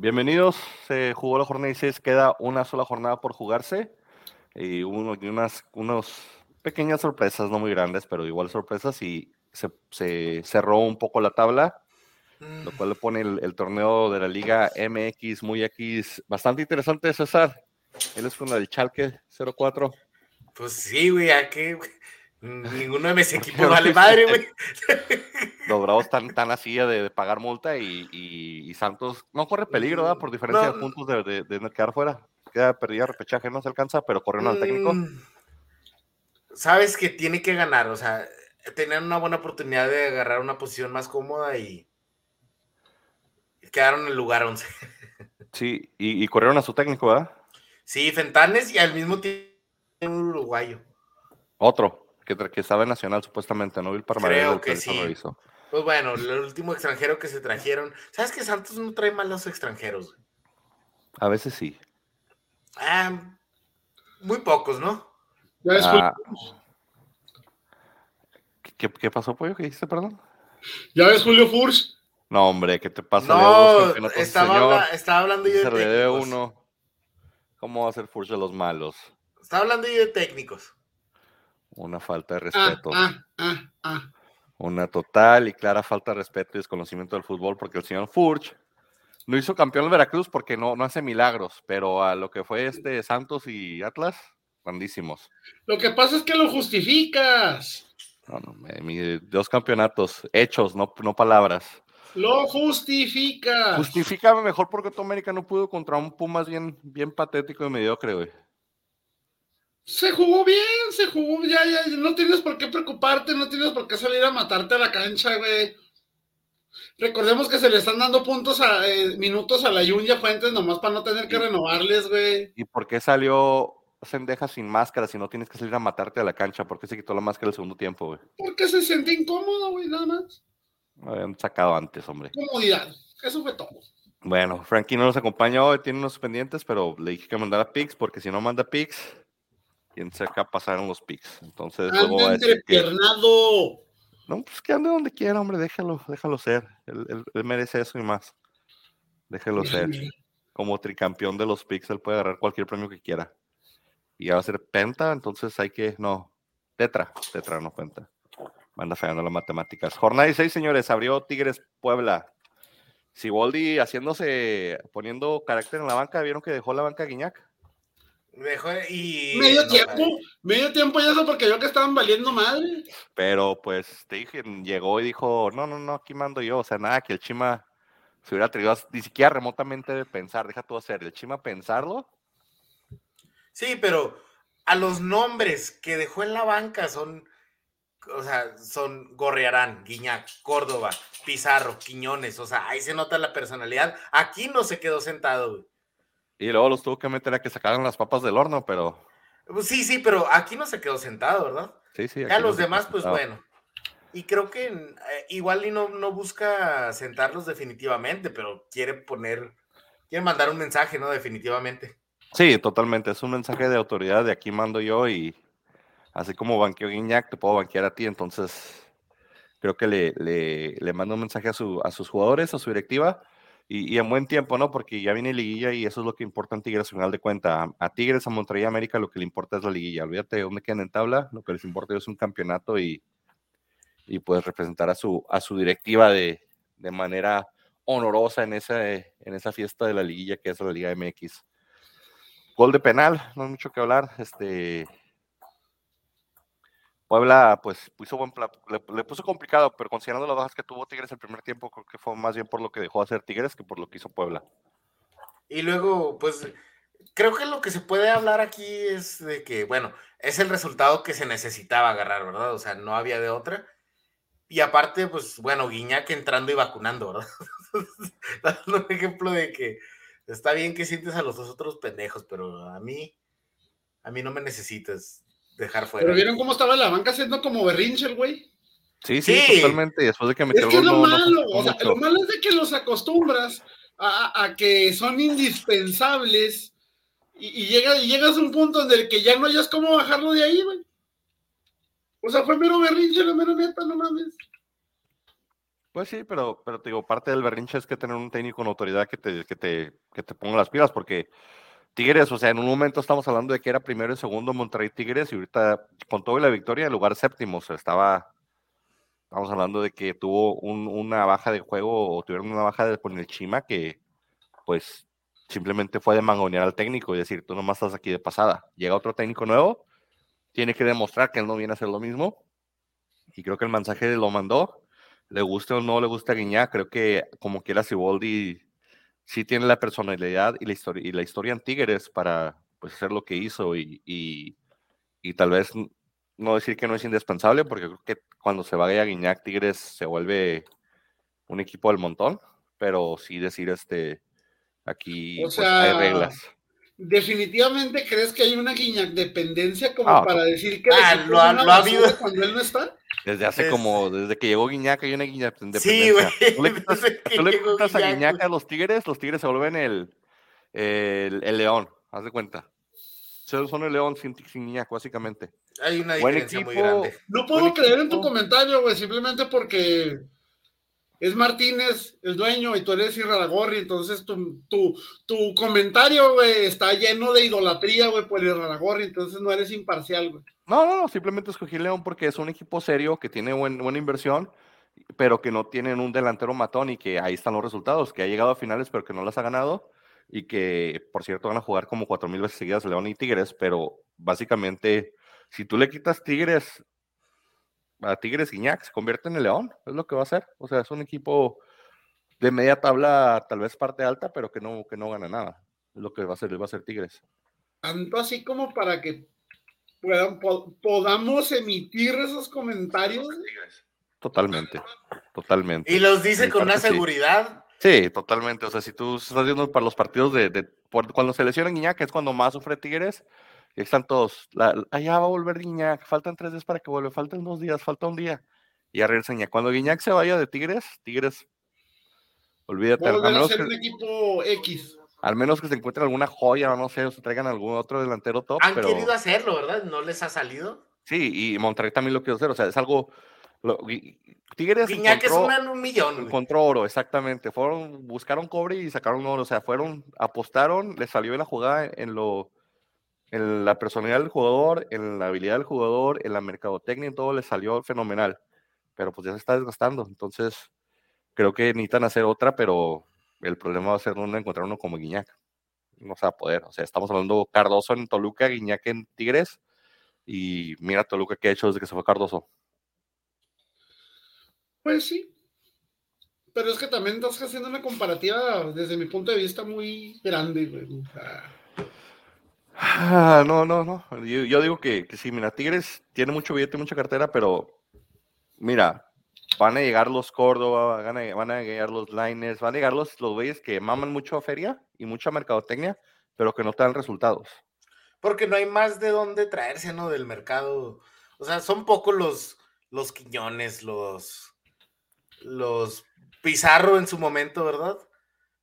Bienvenidos, se jugó la jornada 16, queda una sola jornada por jugarse y hubo unas unos pequeñas sorpresas, no muy grandes, pero igual sorpresas y se, cerró un poco la tabla, lo cual le pone el, torneo de la Liga MX muy X, bastante interesante, César. Él es con el Chalke 04. Pues sí, güey, aquí ninguno de mis equipos vale madre, güey. Los Bravos están tan así de, pagar multa y, Santos no corre peligro, ¿verdad? Por diferencia de puntos de, quedar fuera. Queda perdida repechaje, no se alcanza, pero corriendo al técnico. Mm, sabes que tiene que ganar, o sea, tenían una buena oportunidad de agarrar una posición más cómoda y quedaron en el lugar 11. Sí, y, corrieron a su técnico, ¿verdad? Sí, Fentanes y al mismo tiempo un uruguayo. Otro, que, que estaba en Nacional supuestamente, ¿no? Creo que sí. Pues bueno, el último extranjero que se trajeron. ¿Sabes que Santos no trae malos extranjeros? A veces sí. Ah, muy pocos, ¿no? Ah, ¿qué, pasó, Pollo? ¿Qué dijiste, perdón? ¿Ya ves Julio Furs? No, hombre, ¿qué te pasa? No, estaba, estaba, hablando yo de técnicos. uno. ¿Cómo va a ser Furs de los malos? Estaba hablando yo de técnicos. Una falta de respeto. Ah, ah, ah, Una total y clara falta de respeto y desconocimiento del fútbol porque el señor Furch no hizo campeón el Veracruz porque no, no hace milagros, pero a lo que fue este Santos y Atlas, grandísimos. Lo que pasa es que lo justificas. No, no, dos campeonatos hechos, no, no palabras. Lo justifica. Justifícame mejor porque tu América no pudo contra un Pumas bien, bien patético y mediocre, güey. Se jugó bien, se jugó, ya, ya, no tienes por qué preocuparte, no tienes por qué salir a matarte a la cancha, güey. Recordemos que se le están dando puntos a eh, minutos a la Yunya Fuentes nomás para no tener que renovarles, güey. ¿Y por qué salió Sendeja sin máscara si no tienes que salir a matarte a la cancha? ¿Por qué se quitó la máscara el segundo tiempo, güey? Porque se siente incómodo, güey, nada más. Lo habían sacado antes, hombre. Comodidad, eso fue todo. Bueno, Frankie no nos acompaña hoy, tiene unos pendientes, pero le dije que mandara pics, porque si no manda pics, quien cerca pasaron los picks. Entonces, luego va a No, pues que ande donde quiera, hombre, déjalo, déjalo ser. Él, merece eso y más. Déjelo ser. Como tricampeón de los picks, él puede agarrar cualquier premio que quiera. Y ya va a ser penta, entonces hay que, no, tetra, tetra, no penta. Manda fallando las matemáticas. Jornada 16, señores, abrió Tigres Puebla. Siboldi haciéndose, poniendo carácter en la banca, ¿vieron que dejó la banca Guiñac? Y. Medio tiempo, medio tiempo y eso porque yo que estaban valiendo madre. Pero pues te dije, llegó y dijo, no, no, no, aquí mando yo. O sea, nada, que el Chima se hubiera atrevido ni siquiera remotamente de pensar, deja todo hacer. El Chima pensarlo. Sí, pero a los nombres que dejó en la banca son, o sea, son Gorriarán, Guiñac, Córdoba, Pizarro, Quiñones, o sea, ahí se nota la personalidad. Aquí no se quedó sentado, güey. Y luego los tuvo que meter a que sacaran las papas del horno, pero. Pues sí, sí, pero aquí no se quedó sentado, ¿verdad? Sí, sí. Ya los demás, pues bueno. Y creo que eh, igual y no, no busca sentarlos definitivamente, pero quiere poner, quiere mandar un mensaje, ¿no? Definitivamente. Sí, totalmente. Es un mensaje de autoridad de aquí mando yo y así como banqueo Guiñac, te puedo banquear a ti. Entonces, creo que le, le, le mando un mensaje a, su, a sus jugadores, a su directiva y, en buen tiempo, ¿no? Porque ya viene liguilla y eso es lo que importa en Tigres, al final de cuenta. A, Tigres, a Monterrey, América, lo que le importa es la liguilla. Olvídate de dónde quedan en tabla, lo que les importa es un campeonato y, y pues representar a su, a su directiva de, de manera honorosa en esa, en esa fiesta de la liguilla que es la Liga MX. Gol de penal, no hay mucho que hablar. Este, Puebla, pues, puso buen le, puso complicado, pero considerando las bajas que tuvo Tigres el primer tiempo, creo que fue más bien por lo que dejó de hacer Tigres que por lo que hizo Puebla. Y luego, pues, creo que lo que se puede hablar aquí es de que, bueno, es el resultado que se necesitaba agarrar, ¿verdad? O sea, no había de otra. Y aparte, pues, bueno, Guiñac entrando y vacunando, ¿verdad? Dando un ejemplo de que está bien que sientes a los dos otros pendejos, pero a mí, a mí no me necesitas dejar fuera. Pero vieron cómo estaba la banca haciendo como berrinche el güey. Sí, sí, totalmente. Después de que Es que es lo malo, o sea, lo malo es de que los acostumbras a, que son indispensables y, llega, y llegas a un punto en el que ya no hayas cómo bajarlo de ahí, güey. O sea, fue mero berrinche, la mero neta, no mames. Pues sí, pero, pero te digo, parte del berrinche es que tener un técnico con autoridad que te, que te, que te ponga las pilas, porque Tigres, o sea, en un momento estamos hablando de que era primero y segundo Monterrey Tigres, y ahorita con todo y la victoria, en lugar séptimo, o estaba, estamos hablando de que tuvo un, una baja de juego, o tuvieron una baja de, con el Chima, que pues simplemente fue de mangonear al técnico y decir, tú nomás estás aquí de pasada. Llega otro técnico nuevo, tiene que demostrar que él no viene a hacer lo mismo, y creo que el mensaje lo mandó, le guste o no le gusta Guiñá, creo que como quiera Siboldi sí tiene la personalidad y la historia, y la historia en Tigres para pues, hacer lo que hizo y, y, y, tal vez no decir que no es indispensable, porque creo que cuando se vaya a Guiñac, Tigres se vuelve un equipo del montón, pero sí decir este aquí o pues, sea, hay reglas. ¿Definitivamente crees que hay una Guiñac dependencia como ah, para decir que ah, lo, ha, lo ha habido cuando él no está? Desde hace es... como, desde que llegó Guiñac hay una Guiñac Sí, güey. Tú le quitas, tú le quitas a Guiñac a los Tigres, los Tigres se vuelven el, el, el león, haz de cuenta. Son el león sin, sin Guiñac, básicamente. Hay una diferencia equipo, muy grande. No puedo creer en tu comentario, güey, simplemente porque es Martínez el dueño y tú eres Irraragorri, entonces tu, tu, tu comentario, está lleno de idolatría, güey, por Irraragorri, entonces no eres imparcial, güey. No, no, no, simplemente escogí León porque es un equipo serio que tiene buen, buena inversión, pero que no tienen un delantero matón y que ahí están los resultados, que ha llegado a finales pero que no las ha ganado y que, por cierto, van a jugar como cuatro mil veces seguidas León y Tigres, pero básicamente, si tú le quitas Tigres a Tigres Guiñac se convierte en el León, es lo que va a hacer. O sea, es un equipo de media tabla, tal vez parte alta, pero que no, que no gana nada. Es lo que va a hacer, va a ser Tigres. Tanto así como para que puedan, podamos emitir esos comentarios. Totalmente, totalmente. Y los dice con una seguridad. Sí. sí. totalmente. O sea, si tú estás viendo para los partidos de, de por, cuando se lesiona Guiñac, es cuando más sufre Tigres, están todos, la, allá va a volver Guiñac, faltan tres días para que vuelva, faltan dos días, falta un día. Y ya regresa Cuando Guiñac se vaya de Tigres, Tigres, olvídate. Al menos que, un equipo X. Al menos que se encuentre alguna joya, no sé, o se traigan algún otro delantero top. Han pero... querido hacerlo, ¿verdad? ¿No les ha salido? Sí, y Monterrey también lo quiere hacer, o sea, es algo... Lo, Tigres Guiñac encontró, es un millón. Encontró oro, exactamente. Fueron, buscaron cobre y sacaron oro, o sea, fueron, apostaron, les salió la jugada en lo en la personalidad del jugador, en la habilidad del jugador, en la mercadotecnia, en todo le salió fenomenal. Pero pues ya se está desgastando. Entonces, creo que necesitan hacer otra, pero el problema va a ser no encontrar uno como Guiñac. No se va a poder. O sea, estamos hablando Cardoso en Toluca, Guiñac en Tigres. Y mira Toluca que ha hecho desde que se fue Cardoso. Pues sí. Pero es que también estás haciendo una comparativa desde mi punto de vista muy grande, güey. O sea, Ah, no, no, no. Yo, digo que, sí, mira, Tigres tiene mucho billete, mucha cartera, pero mira, van a llegar los Córdoba, van a, llegar los Liners, van a llegar los, los que maman mucho a feria y mucha mercadotecnia, pero que no te dan resultados. Porque no hay más de dónde traerse, ¿no? Del mercado. O sea, son pocos los, los Quiñones, los, los Pizarro en su momento, ¿verdad?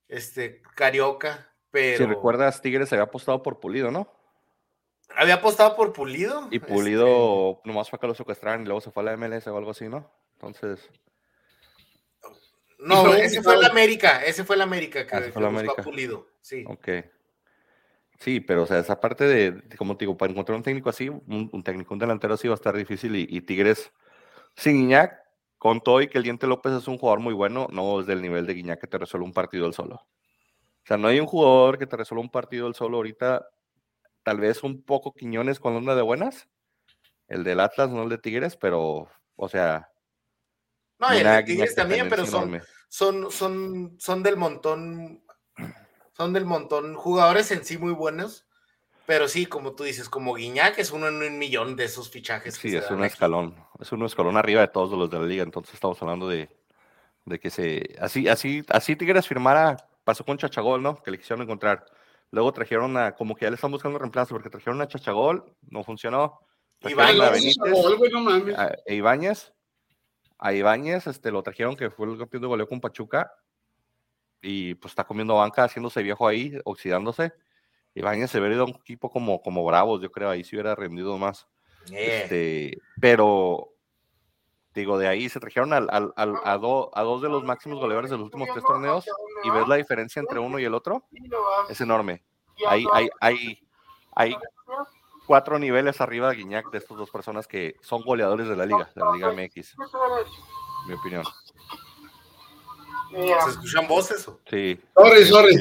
Este, Carioca. Pero... Si recuerdas, Tigres había apostado por Pulido, ¿no? Había apostado por Pulido. Y Pulido este... nomás fue a que lo secuestraron y luego se fue a la MLS o algo así, ¿no? Entonces. No, ese fue el América, ese fue el América que, ah, fue la América. Pulido, sí. Ok. Sí, pero o sea, esa parte de, de como te digo, para encontrar un técnico así, un, un, técnico, un delantero así va a estar difícil y, y Tigres sin Guiñac, con todo y que el Diente López es un jugador muy bueno, no es del nivel de Guiñac que te resuelve un partido él solo. O sea, no hay un jugador que te resuelva un partido el solo ahorita. Tal vez un poco Quiñones con onda de buenas. El del Atlas, no el de Tigres, pero, o sea. No, el de Tigres también, pero son, son, son, son del montón. Son del montón. Jugadores en sí muy buenos. Pero sí, como tú dices, como Guiñac es uno en un millón de esos fichajes. Sí, es un escalón. Es un escalón arriba de todos los de la liga. Entonces estamos hablando de, de que se. Así, así, así Tigres firmara pasó con Chachagol, ¿no? Que le quisieron encontrar. Luego trajeron a, como que ya le están buscando reemplazo, porque trajeron a Chachagol, no funcionó. Ibáñez, a Benítez, a, a Ibáñez, a Ibáñez, este, lo trajeron que fue el campeón de goleo con Pachuca, y pues está comiendo banca, haciéndose viejo ahí, oxidándose. Ibáñez se hubiera ido a un equipo como, como Bravos, yo creo, ahí se hubiera rendido más. Yeah. Este, pero digo, de ahí se trajeron al, al, al- a, do- a dos de los máximos goleadores de los últimos tres torneos y ves la diferencia entre uno y el otro, es enorme. Hay, hay, hay, hay cuatro niveles arriba de Guiñac de estas dos personas que son goleadores de la liga, de la Liga MX, mi opinión. ¿Se escuchan voces? o? Sí. Sorry, sorry.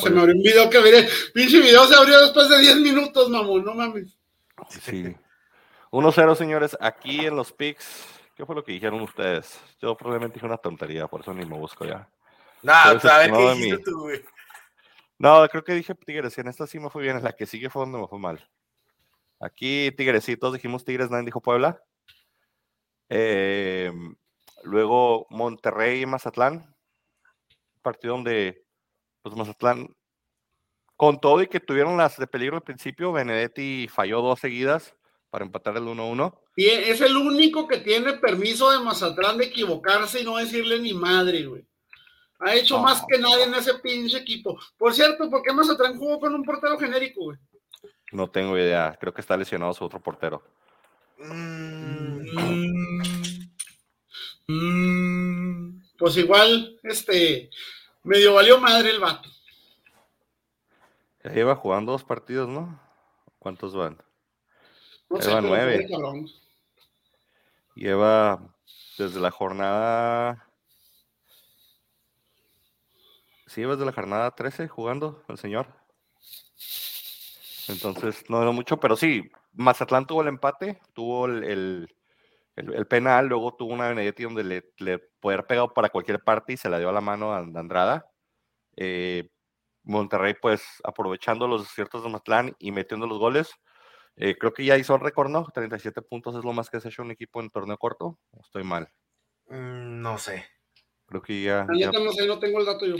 se me abrió un video que miré. Pinche video se abrió después de 10 minutos, mamón. No mames. Sí. 1-0, señores. Aquí en los picks, ¿qué fue lo que dijeron ustedes? Yo probablemente dije una tontería, por eso ni me busco ya. A ver qué dijiste tú, güey. No, creo que dije Tigres, y en esta sí me fue bien, en la que sigue fue donde me fue mal. Aquí Tigresitos, dijimos Tigres, nadie dijo Puebla. Eh, luego Monterrey y Mazatlán. Partido donde, pues Mazatlán, con todo y que tuvieron las de peligro al principio, Benedetti falló dos seguidas para empatar el 1-1. Y es el único que tiene permiso de Mazatlán de equivocarse y no decirle ni madre, güey. Ha hecho No. más que nadie en ese pinche equipo. Por cierto, ¿por qué Mazatlán jugó con un portero genérico, güey? No tengo idea, creo que está lesionado su otro portero. Mm, Mm, Pues igual, este, medio valió madre el vato. Ya lleva jugando dos partidos, ¿no? ¿Cuántos van? No sé, pero nueve. Lleva desde la jornada. Sí, lleva desde la jornada 13 jugando el señor. Entonces, no era mucho, pero sí, Mazatlán tuvo el empate, tuvo el, el, el- el penal, luego tuvo una Benedetti donde le, le puede haber pegado para cualquier parte y se la dio a la mano a Andrada. Eh, Monterrey, pues, aprovechando los aciertos de Mazatlán y metiendo los goles. Eh, creo que ya hizo el récord, ¿no? 37 puntos es lo más que se ha hecho un equipo en torneo corto. ¿O Estoy mal. mm, no sé. Creo que ya, neta no sé, no tengo el dato yo.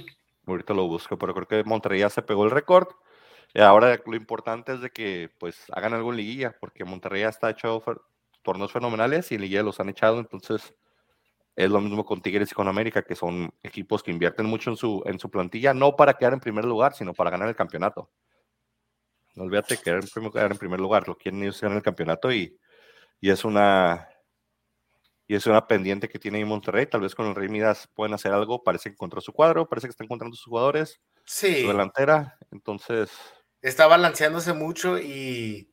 ahorita lo busco, pero creo que Monterrey ya se pegó el récord. Y ahora lo importante es de que pues hagan algo en liguilla, porque Monterrey ya está hecho torneos fenomenales y en liguilla los han echado, entonces es lo mismo con Tigres y con América, que son equipos que invierten mucho en su, en su plantilla, no para quedar en primer lugar, sino para ganar el campeonato. No olvídate que quedar en primer, quedar en primer lugar, lo quieren ellos ganar el campeonato y, y es una y es una pendiente que tiene ahí Monterrey. Tal vez con el Rey Midas pueden hacer algo. Parece que encontró su cuadro, parece que está encontrando sus jugadores, Sí, su delantera. Entonces, está balanceándose mucho y.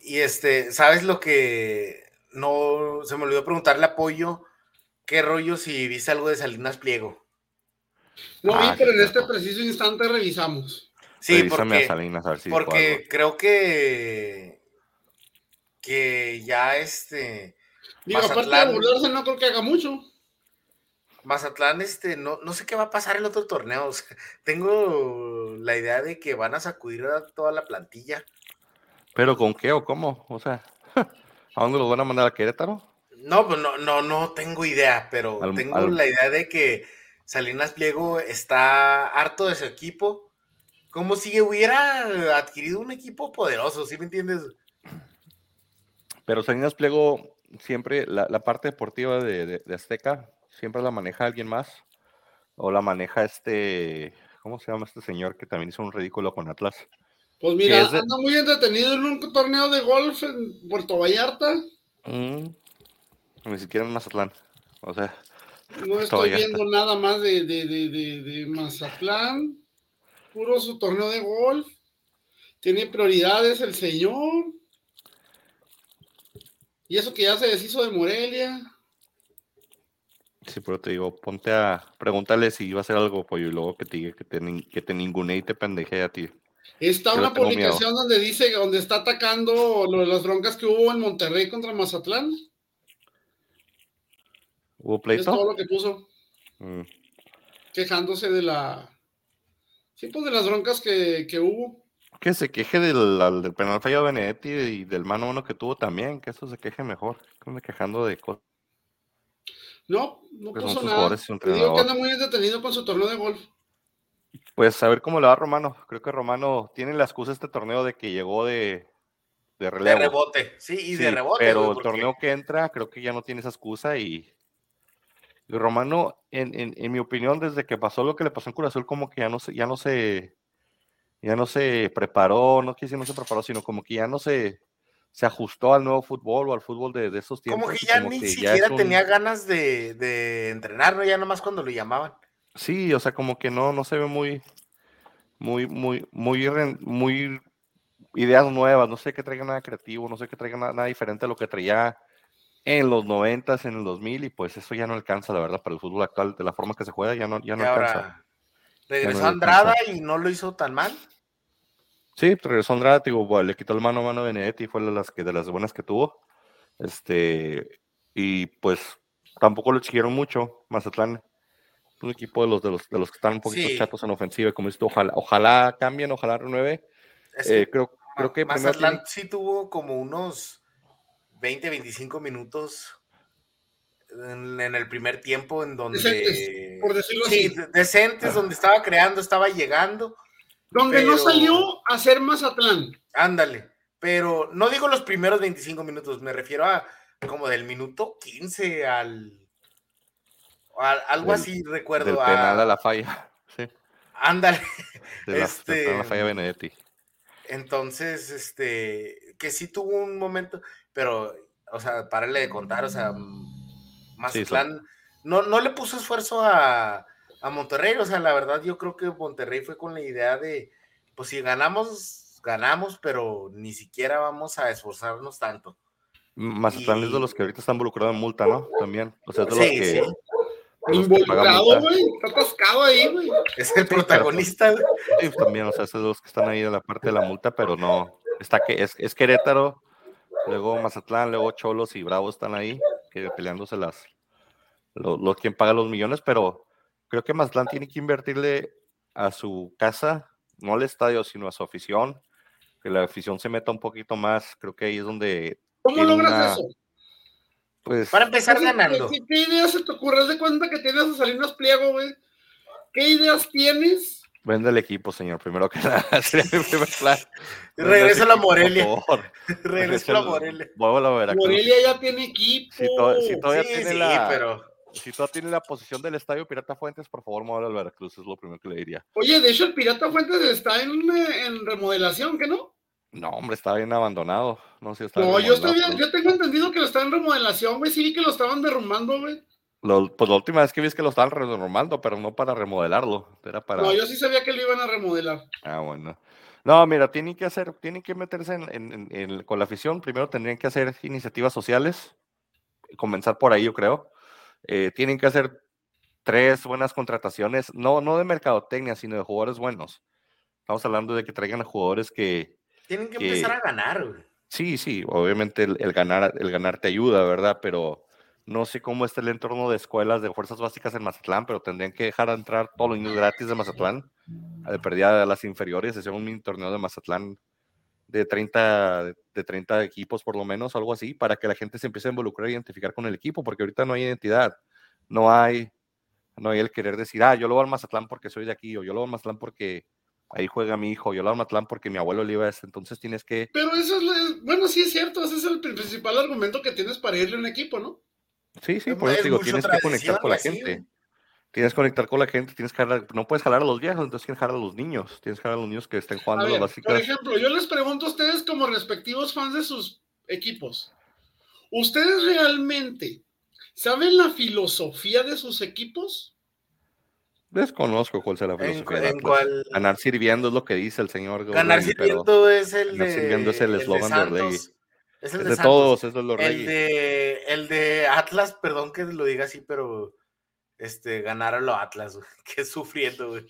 Y este, ¿sabes lo que no se me olvidó preguntarle a Pollo? ¿Qué rollo si viste algo de Salinas Pliego? No Ah, vi, pero en este preciso instante revisamos. Sí, a porque, Salinas a ver si dijo porque algo. creo que que ya este Digo, aparte de Mazatlán- burlarse, no creo que haga mucho. Mazatlán, este, no, no sé qué va a pasar el otro torneo. o sea, tengo la idea de que van a sacudir a toda la plantilla. ¿Pero con qué o cómo? O sea, ¿a dónde los van a mandar a Querétaro? No, pues no, no, no tengo idea, pero Al- tengo al- la idea de que Salinas Pliego está harto de su equipo. Como si hubiera adquirido un equipo poderoso, ¿sí me entiendes? Pero Salinas Pliego, siempre, la, la parte deportiva de, de- de Azteca, siempre la maneja alguien más. O la maneja este, ¿cómo se llama este señor que también hizo un ridículo con Atlas? Pues mira, de- anda muy entretenido en un torneo de golf en Puerto Vallarta. Mm, ni siquiera en Mazatlán. O sea, No estoy Vallarta. viendo nada más de, de, de, de, de Mazatlán. Puro su torneo de golf. Tiene prioridades el señor. Y eso que ya se deshizo de Morelia. sí, pero te digo, ponte a pregúntale si iba a hacer algo, pollo, y luego que te diga que te, que te ningune y te pendeje a ti. Está Yo una miedo. publicación donde dice, donde está atacando lo de las broncas que hubo en Monterrey contra Mazatlán. ¿Hubo Es todo pleito? lo que puso, Mm, quejándose de la. Sí, pues de las broncas que, que hubo. Que se queje del, del penal fallado de Benedetti y del mano a uno que tuvo también, que eso se queje mejor. Que ande quejando de cosas. No, no Pues son puso nada. jugadores y su Te digo que anda muy entretenido con su torneo de golf. Pues a ver cómo le va a Romano. Creo que Romano tiene la excusa este torneo de que llegó de, de De relevo. rebote, sí, y de rebote. Pero el torneo que entra, creo que ya no tiene esa excusa y, y Romano, en, en- en mi opinión, desde que pasó lo que le pasó en Cruz Azul, como que ya no se, ya no se, ya no se preparó, no quise no se preparó, sino como que ya no se, se ajustó al nuevo fútbol o al fútbol de, de esos tiempos. Como que ya ni siquiera tenía ganas de, de, entrenar, ¿no? Ya nomás cuando lo llamaban. Sí, o sea, como que no, no se ve muy, muy, muy, muy, muy ideas nuevas, no sé que traiga nada creativo, no sé que traiga nada, diferente a lo que traía en los 90, en el 2000, y pues eso ya no alcanza, la verdad, para el fútbol actual, de la forma que se juega, ya no, ya no alcanza. Regresó Andrada y no lo hizo tan mal. Sí, regresó Andrada, digo, le quitó el mano a mano a Benedetti, fue de las, que, de las buenas que tuvo. Este, y pues tampoco lo exigieron mucho, Mazatlán un equipo de los, de los, de los que están un poquito chatos en ofensiva, como dices ojalá, ojalá cambien, ojalá renueve. Eh, creo, creo que Mazatlán sí tuvo como unos 20, 25 minutos en, el primer tiempo en donde... Decentes, por decirlo sí, decentes, donde estaba creando, estaba llegando. Donde no salió a ser Mazatlán. Ándale, pero no digo los primeros 25 minutos, me refiero a como del minuto 15 al algo así recuerdo. Del penal a, la falla. Sí. Ándale. De la, este, la falla Benedetti. Entonces, este, que sí tuvo un momento, pero, o sea, párale de contar, o sea, Mazatlán no, no le puso esfuerzo a, a Monterrey, o sea, la verdad yo creo que Monterrey fue con la idea de, pues si ganamos, ganamos, pero ni siquiera vamos a esforzarnos tanto. Mazatlán es de los que ahorita están involucrados en multa, ¿no? También. O sea, es de los que, sí. Involucrado, güey. Está atascado ahí, güey. Es el protagonista. Sí, también, o sea, esos los que están ahí en la parte de la multa, pero no. Está que es, es Querétaro, luego Mazatlán, luego Cholos y Bravo están ahí, que peleándose las. Los, los quien paga los millones, pero creo que Mazatlán tiene que invertirle a su casa, no al estadio, sino a su afición, que la afición se meta un poquito más. Creo que ahí es donde. ¿Cómo logras eso? Pues, Para empezar ganando. ¿qué, ideas se te ocurre? de cuenta que tienes a Salinas Pliego, güey? ¿Qué ideas tienes? Vende el equipo, señor, primero que nada. Regresa a la Morelia. Regresa a la Morelia. Morelia ya tiene equipo. Si, todavía tiene la. Pero... Si todavía tiene la posición del estadio Pirata Fuentes, por favor, muévalo al Veracruz, es lo primero que le diría. Oye, de hecho, el Pirata Fuentes está en, en remodelación, ¿qué no? No, hombre, está bien abandonado. No, si está no yo, estoy bien, yo tengo entendido que lo están en remodelación, güey. Sí, que lo estaban derrumbando, güey. Pues la última vez que vi es que lo estaban derrumbando, pero no para remodelarlo. Era para... No, yo sí sabía que lo iban a remodelar. Ah, bueno. No, mira, tienen que hacer, tienen que meterse en, con la afición. Primero tendrían que hacer iniciativas sociales, comenzar por ahí, yo creo. Eh, tienen que hacer tres buenas contrataciones, no, no de mercadotecnia, sino de jugadores buenos. Estamos hablando de que traigan a jugadores que, tienen que, empezar a ganar, güey. Sí, sí, obviamente el, ganar, el ganar te ayuda, ¿verdad? Pero no sé cómo está el entorno de escuelas de fuerzas básicas en Mazatlán, pero tendrían que dejar entrar todos los niños gratis de Mazatlán, de pérdida de las inferiores, hacer un mini torneo de Mazatlán de 30, de 30 equipos por lo menos, algo así, para que la gente se empiece a involucrar e identificar con el equipo, porque ahorita no hay identidad, no hay, no hay el querer decir, ah, yo lo voy al Mazatlán porque soy de aquí, o yo lo voy al Mazatlán porque ahí juega mi hijo, yo lo Matlán porque mi abuelo le iba a entonces tienes que... Pero eso es, bueno, sí es cierto, ese es el principal argumento que tienes para irle a un equipo, ¿no? Sí, sí, por eso digo, tienes que conectar con la gente. Tienes que conectar con la gente, tienes que jalar, no puedes jalar a los viejos, entonces tienes que jalar a los niños, tienes que jalar a los niños que estén jugando las básicas. Por ejemplo, yo les pregunto a ustedes como respectivos fans de sus equipos, ¿ustedes realmente saben la filosofía de sus equipos? Desconozco cuál será la filosofía. Ganar sirviendo es lo que dice el señor. Ganar sirviendo es el de. sirviendo es el eslogan de Es el de, todos, es de los el de, el de Atlas, perdón que lo diga así, pero este, ganar a los Atlas, que sufriendo, güey.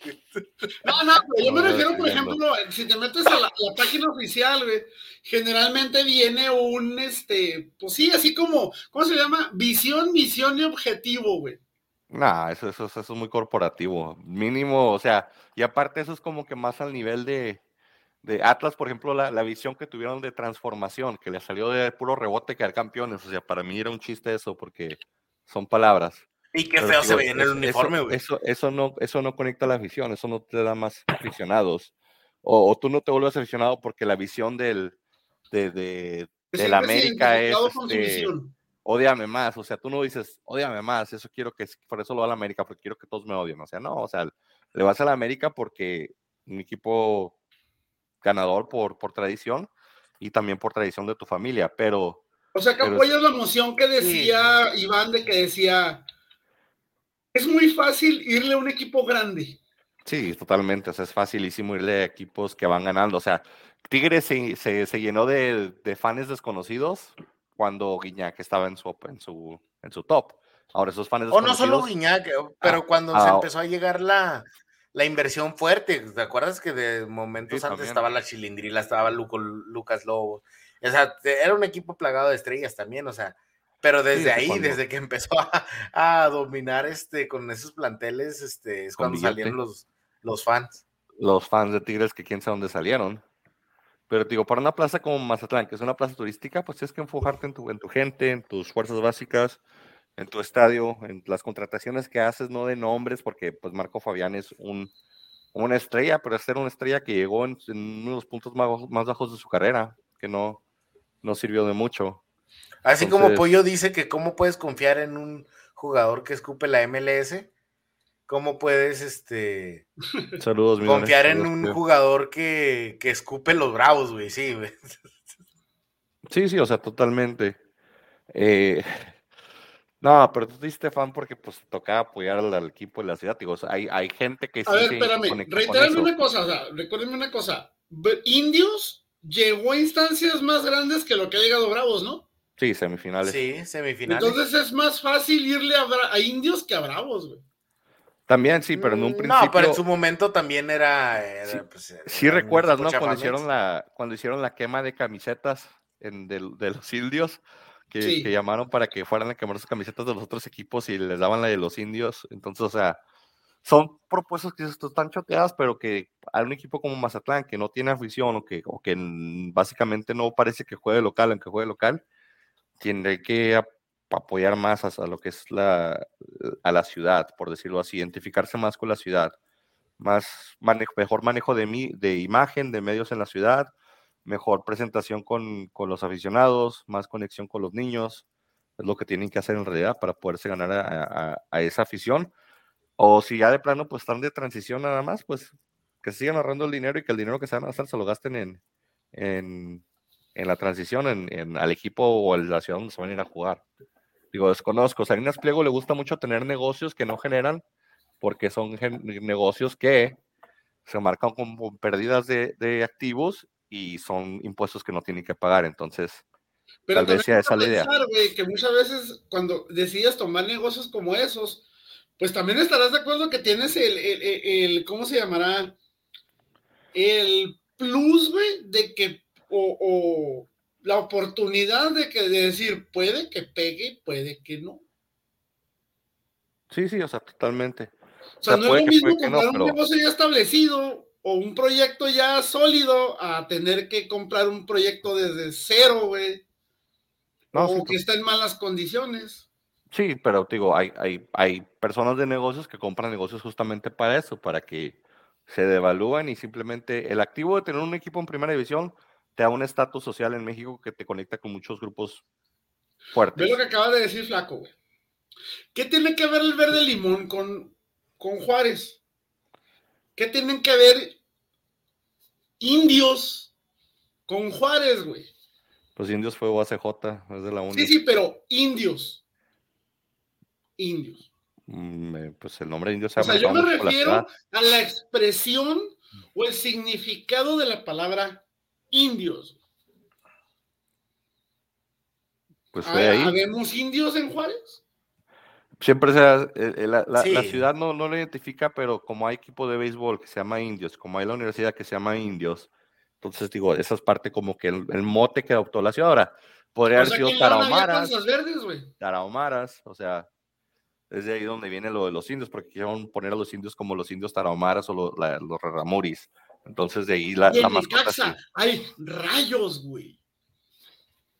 No, no, yo me refiero, por ejemplo, si te metes a la, página oficial, güey, generalmente viene un, este, pues sí, así como, ¿cómo se llama? Visión, misión y objetivo, güey. No, eso, eso, eso, es muy corporativo. Mínimo, o sea, y aparte eso es como que más al nivel de, de Atlas, por ejemplo, la, la, visión que tuvieron de transformación, que le salió de puro rebote quedar campeones. O sea, para mí era un chiste eso, porque son palabras. Y qué feo se ve en el uniforme, güey. Eso, eso, no, eso no conecta a la afición, eso no te da más aficionados. O, tú no te vuelves aficionado porque la visión del, de, de, de la América es. Este, odiame más, o sea, tú no dices, odiame más, eso quiero que, por eso lo va a la América, porque quiero que todos me odien, o sea, no, o sea, le vas a la América porque un equipo ganador por, por tradición y también por tradición de tu familia, pero... O sea, que apoyas la moción que decía Iván, de que decía, es muy fácil irle a un equipo grande. Sí, totalmente, o sea, es facilísimo irle a equipos que van ganando, o sea, Tigres se, se, llenó de, de, fans desconocidos cuando Guiñac estaba en su, en su, en su top. Ahora esos fans O no solo Guiñac, eh, pero ah, cuando se ah, empezó a llegar la, la inversión fuerte, ¿te acuerdas que de momentos antes estaba la Chilindrila, estaba Lucas Lobo? O sea, era un equipo plagado de estrellas también, o sea, pero desde ahí, desde que empezó a, dominar este con esos planteles, este, es cuando salieron los, los fans. Los fans de Tigres que quién sabe dónde salieron. Pero digo, para una plaza como Mazatlán, que es una plaza turística, pues tienes que enfocarte en tu, en tu gente, en tus fuerzas básicas, en tu estadio, en las contrataciones que haces, no de nombres, porque pues Marco Fabián es un, una estrella, pero es ser una estrella que llegó en, uno de los puntos más, más, bajos de su carrera, que no, no sirvió de mucho. Así como Pollo dice que cómo puedes confiar en un jugador que escupe la MLS, cómo puedes este saludos, confiar en un jugador que, que, escupe los bravos, güey, sí, güey. Sí, sí, o sea, totalmente. Eh, no, pero tú diste fan porque pues tocaba apoyar al, equipo de la ciudad. Digo, hay, hay gente que A ver, espérame, reitérame una cosa, o sea, recuérdenme una cosa. Indios llegó a instancias más grandes que lo que ha llegado Bravos, ¿no? Sí, semifinales. Sí, semifinales. Entonces es más fácil irle a, Indios que a Bravos, güey. También sí, pero en un principio. No, pero en su momento también era. sí, pues, recuerdas, ¿no? Cuando hicieron, la, cuando hicieron la quema de camisetas en, de, de los indios que, llamaron para que fueran a quemar sus camisetas de los otros equipos y les daban la de los indios. Entonces, o sea, son propuestas que están choteadas, pero que hay un equipo como Mazatlán que no tiene afición o que, o que básicamente no parece que juegue local, aunque juegue local, tiene que apoyar más a, lo que es la, a la ciudad, por decirlo así, identificarse más con la ciudad, más mejor manejo de, de imagen, de medios en la ciudad, mejor presentación con, con, los aficionados, más conexión con los niños, es lo que tienen que hacer en realidad para poderse ganar a, a, esa afición. O si ya de plano pues están de transición nada más, pues que sigan ahorrando el dinero y que el dinero que se van a gastar se lo gasten en, en, en la transición en, en, al equipo o a la ciudad donde se van a ir a jugar. Digo, desconozco. Salinas Pliego le gusta mucho tener negocios que no generan porque son negocios que se marcan como pérdidas de activos y son impuestos que no tienen que pagar. Entonces, Pero tal vez sea esa la idea. que muchas veces cuando decides tomar negocios como esos, pues también estarás de acuerdo que tienes el, el, el, ¿cómo se llamará? El plus, güey, de que, o, o, la oportunidad de que de decir, puede que pegue, puede que no. Sí, sí, o sea, totalmente. O sea, no es lo mismo comprar un negocio ya establecido o un proyecto ya sólido a tener que comprar un proyecto desde cero, güey. No, o que está en malas condiciones. Sí, pero digo, hay, hay, hay personas de negocios que compran negocios justamente para eso, para que se devalúen y simplemente el activo de tener un equipo en primera división te da un estatus social en México que te conecta con muchos grupos fuertes. Ve lo que acaba de decir Flaco, güey. ¿Qué tiene que ver el verde limón con, con Juárez? ¿Qué tienen que ver indios con Juárez, güey? Pues indios fue OACJ, es de la única. Sí, sí, pero indios. Indios. Mm, eh, pues el nombre indio se O sea, yo me refiero a la expresión o el significado de la palabra indios. Pues fue ahí. ¿Habemos indios en Juárez? Siempre sea, eh, eh, la, la, ciudad no, no lo identifica, pero como hay equipo de béisbol que se llama Indios, como hay la universidad que se llama Indios, entonces digo, esa es parte como que el, mote que adoptó la ciudad. Ahora, podría haber sido Tarahumaras. Tarahumaras, o sea, es de ahí donde viene lo de los indios, porque quisieron poner a los indios como los indios Tarahumaras o los, los Ramuris. Entonces de ahí la, la mascota. Hay rayos, güey.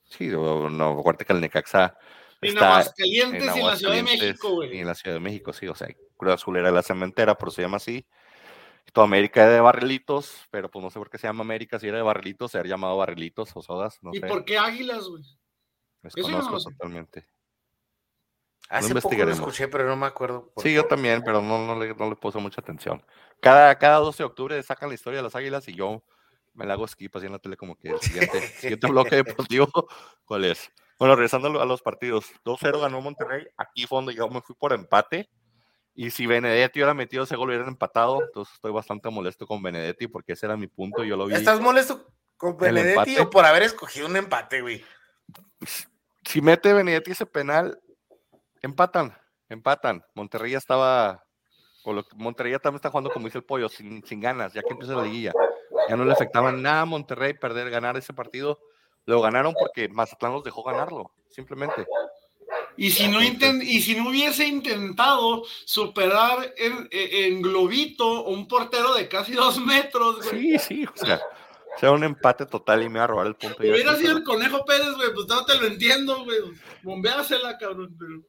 Sí, no, no, acuérdate que el Necaxa en Aguascalientes y en la Ciudad de México, güey. Y en la Ciudad de México, sí, o sea, Cruz Azul era la cementera, pero se llama así. Toda América era de barrilitos, pero pues no sé por qué se llama América, si era de barrilitos, se ha llamado barrilitos o sodas, no ¿Y por qué águilas, güey? Desconozco no totalmente. Hace poco lo escuché, pero no me acuerdo. Sí, yo también, pero no, no, le, no le puse mucha atención. Cada, cada 12 de octubre sacan la historia de las águilas y yo me la hago skip así en la tele como que el siguiente, siguiente bloque deportivo, ¿cuál es? Bueno, regresando a los partidos, 2-0 ganó Monterrey, aquí fondo yo me fui por empate, y si Benedetti hubiera metido ese gol hubieran empatado, entonces estoy bastante molesto con Benedetti porque ese era mi punto, yo lo vi. ¿Estás molesto con Benedetti o por haber escogido un empate, güey? Si mete Benedetti ese penal, empatan, empatan. Monterrey ya estaba Monterrey ya también está jugando como dice el pollo, sin, sin ganas, ya que empieza la liguilla. Ya no le afectaba nada a Monterrey perder, ganar ese partido. Lo ganaron porque Mazatlán los dejó ganarlo, simplemente. Y si no, y si no hubiese intentado superar en, globito un portero de casi dos metros, Sí, sí, o sea, sea un empate total y me va a robar el punto. Hubiera sido el Conejo Pérez, güey, pues no te lo entiendo, güey. Bombeásela, cabrón. Pero...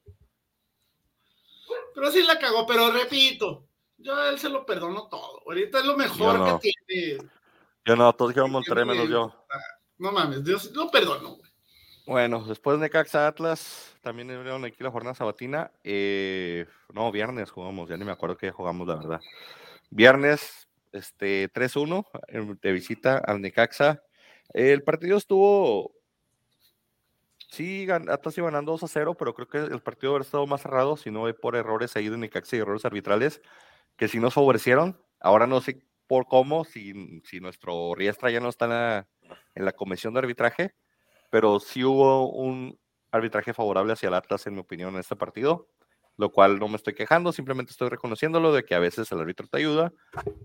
pero sí la cagó, pero repito, yo a él se lo perdono todo. Ahorita es lo mejor que tiene. Yo no, todos dijeron Monterrey menos yo. No mames, Dios lo perdono. Bueno, después de Necaxa Atlas, también vieron aquí la jornada sabatina. Eh, no, viernes jugamos, ya ni me acuerdo que jugamos, la verdad. Viernes, este, 3-1 eh, de visita al Necaxa. El partido estuvo, sí, Atlas iba ganando 2 0, pero creo que el partido hubiera estado más cerrado si no por errores ahí de Necaxa y errores arbitrales que sí nos favorecieron. Ahora no sé por cómo, si, si nuestro Riestra ya no está en la, en la comisión de arbitraje, pero sí hubo un arbitraje favorable hacia el Atlas, en mi opinión, en este partido, lo cual no me estoy quejando, simplemente estoy reconociéndolo de que a veces el árbitro te ayuda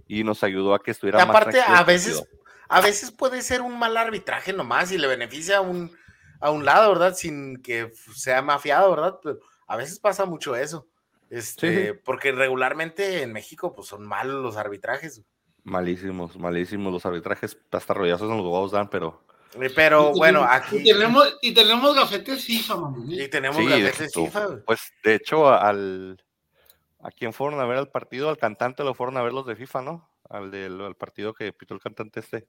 y nos ayudó a que estuviera más Aparte, a veces, a veces puede ser un mal arbitraje nomás y le beneficia a un, a un lado, ¿verdad? Sin que sea mafiado, ¿verdad? Pero a veces pasa mucho eso. Este, porque regularmente en México pues son malos los arbitrajes. Malísimos, malísimos los arbitrajes, hasta rollazos en los huevos dan, pero eh, pero bueno, aquí. Y tenemos, y tenemos gafetes FIFA, mamá. Y tenemos gafetes FIFA. Pues de hecho, al. ¿A quién fueron a ver al partido? Al cantante lo fueron a ver los de FIFA, ¿no? Al del partido que pitó el cantante este.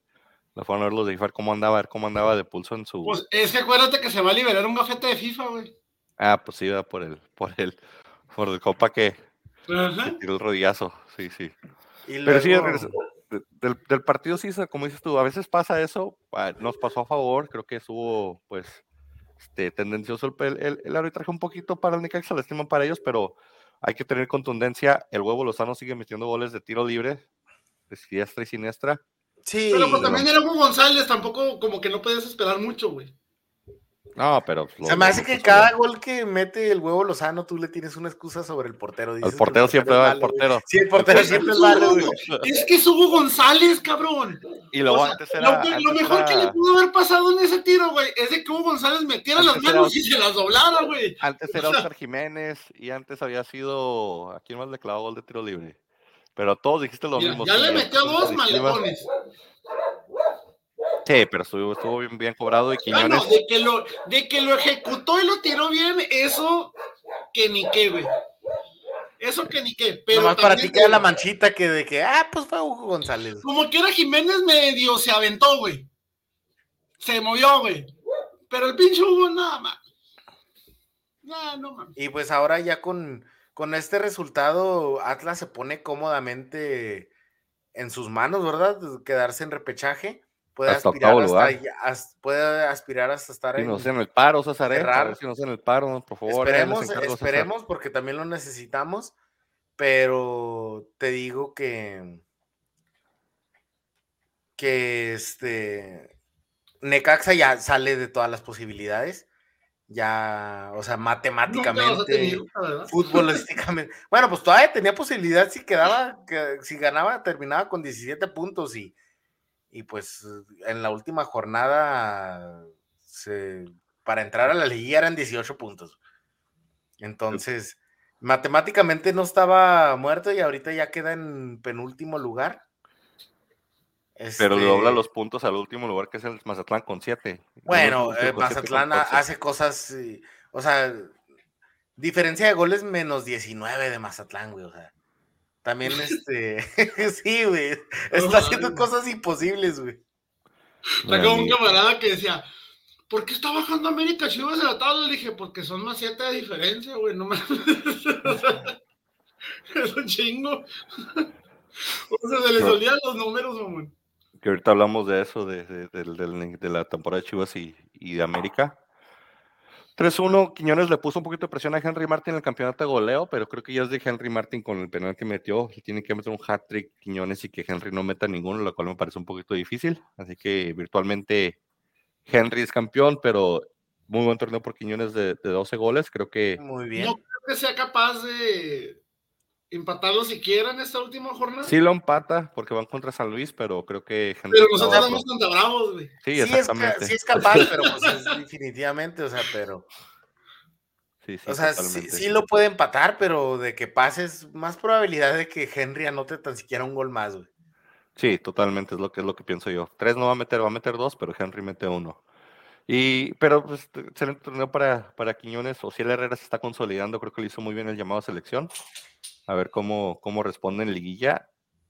Lo fueron a ver los de FIFA, cómo andaba, a ver cómo andaba de pulso en su. Pues es que acuérdate que se va a liberar un gafete de FIFA, güey. Ah, pues sí, va por el, por el, por el copa que, tiró el rodillazo, sí, sí. Pero sí, del, del, partido sí, como dices tú, a veces pasa eso, nos pasó a favor, creo que estuvo pues este, tendencioso el, el, el, arbitraje un poquito para el Necaxa, la estima para ellos, pero hay que tener contundencia, el huevo Lozano sigue metiendo goles de tiro libre, de siniestra y siniestra. Sí, pero pues también era Hugo González, tampoco como que no puedes esperar mucho, güey. No, pero. Se me hace que cada gol que mete el huevo Lozano, tú le tienes una excusa sobre el portero. el portero siempre va, el portero. Sí, el portero siempre es malo, Es que es Hugo González, cabrón. Y luego antes era. Lo, mejor que le pudo haber pasado en ese tiro, güey, es de que Hugo González metiera las manos y se las doblara, güey. Antes era Oscar Jiménez y antes había sido. ¿A quién más le clavó gol de tiro libre? Pero todos dijiste lo mismo. Ya le metió dos maletones. Sí, pero estuvo, bien, bien, cobrado y Quiñones. de, que lo, de que lo ejecutó y lo tiró bien, eso que ni qué, güey. Eso que ni qué. Pero Nomás para ti queda la manchita que de que, ah, pues fue Hugo González. Como que era Jiménez medio se aventó, güey. Se movió, güey. Pero el pinche Hugo, nada más. No, no mames. Y pues ahora ya con, con este resultado, Atlas se pone cómodamente en sus manos, ¿verdad? Quedarse en repechaje puede aspirar hasta, puede aspirar hasta estar en, en el paro, César, ¿eh? si no en el paro, por favor. Esperemos, esperemos, porque también lo necesitamos, pero te digo que que este Necaxa ya sale de todas las posibilidades. Ya, o sea, matemáticamente, futbolísticamente. bueno, pues todavía tenía posibilidad si quedaba, que, si ganaba, terminaba con 17 puntos y, y pues en la última jornada para entrar a la liga eran 18 puntos. Entonces, matemáticamente no estaba muerto y ahorita ya queda en penúltimo lugar. Pero dobla este los puntos al último lugar que es el Mazatlán con 7. Bueno, eh, Mazatlán hace cosas, o sea, diferencia de goles menos 19 de Mazatlán, güey, o sea. También, este, sí, güey, está haciendo cosas imposibles, güey. Está como un camarada que decía, ¿por qué está bajando América Chivas en la tabla? Le dije, porque son más siete de diferencia, güey, no me... es un chingo. o sea, se les olían los números, güey. Que ahorita hablamos de eso, de, de, de, de- de la temporada de Chivas y, y de América. 3-1, Quiñones le puso un poquito de presión a Henry Martin en el campeonato de goleo, pero creo que ya es de Henry Martin con el penal que metió. Tiene que meter un hat-trick Quiñones y que Henry no meta ninguno, lo cual me parece un poquito difícil. Así que virtualmente Henry es campeón, pero muy buen torneo por Quiñones de, de 12 goles. Creo que Muy bien. No creo que sea capaz de empatarlo siquiera en esta última jornada. sí lo empata porque van contra San Luis, pero creo que Henry. pero nosotros vamos contra Bravos, güey. Sí, Sí es, ca- exactamente. sí es capaz, pero pues es definitivamente, o sea, pero, Sí, sí, o sea, sí, lo puede empatar, pero de que pases, más probabilidad de que Henry anote tan siquiera un gol más, güey. Sí, totalmente, es lo que es lo que pienso yo. Tres no va a meter, va a meter dos, pero Henry mete uno. Y, pero pues excelente torneo para, para Quiñones. Ociel Herrera se está consolidando, creo que le hizo muy bien el llamado a selección. A ver cómo, cómo responde en liguilla.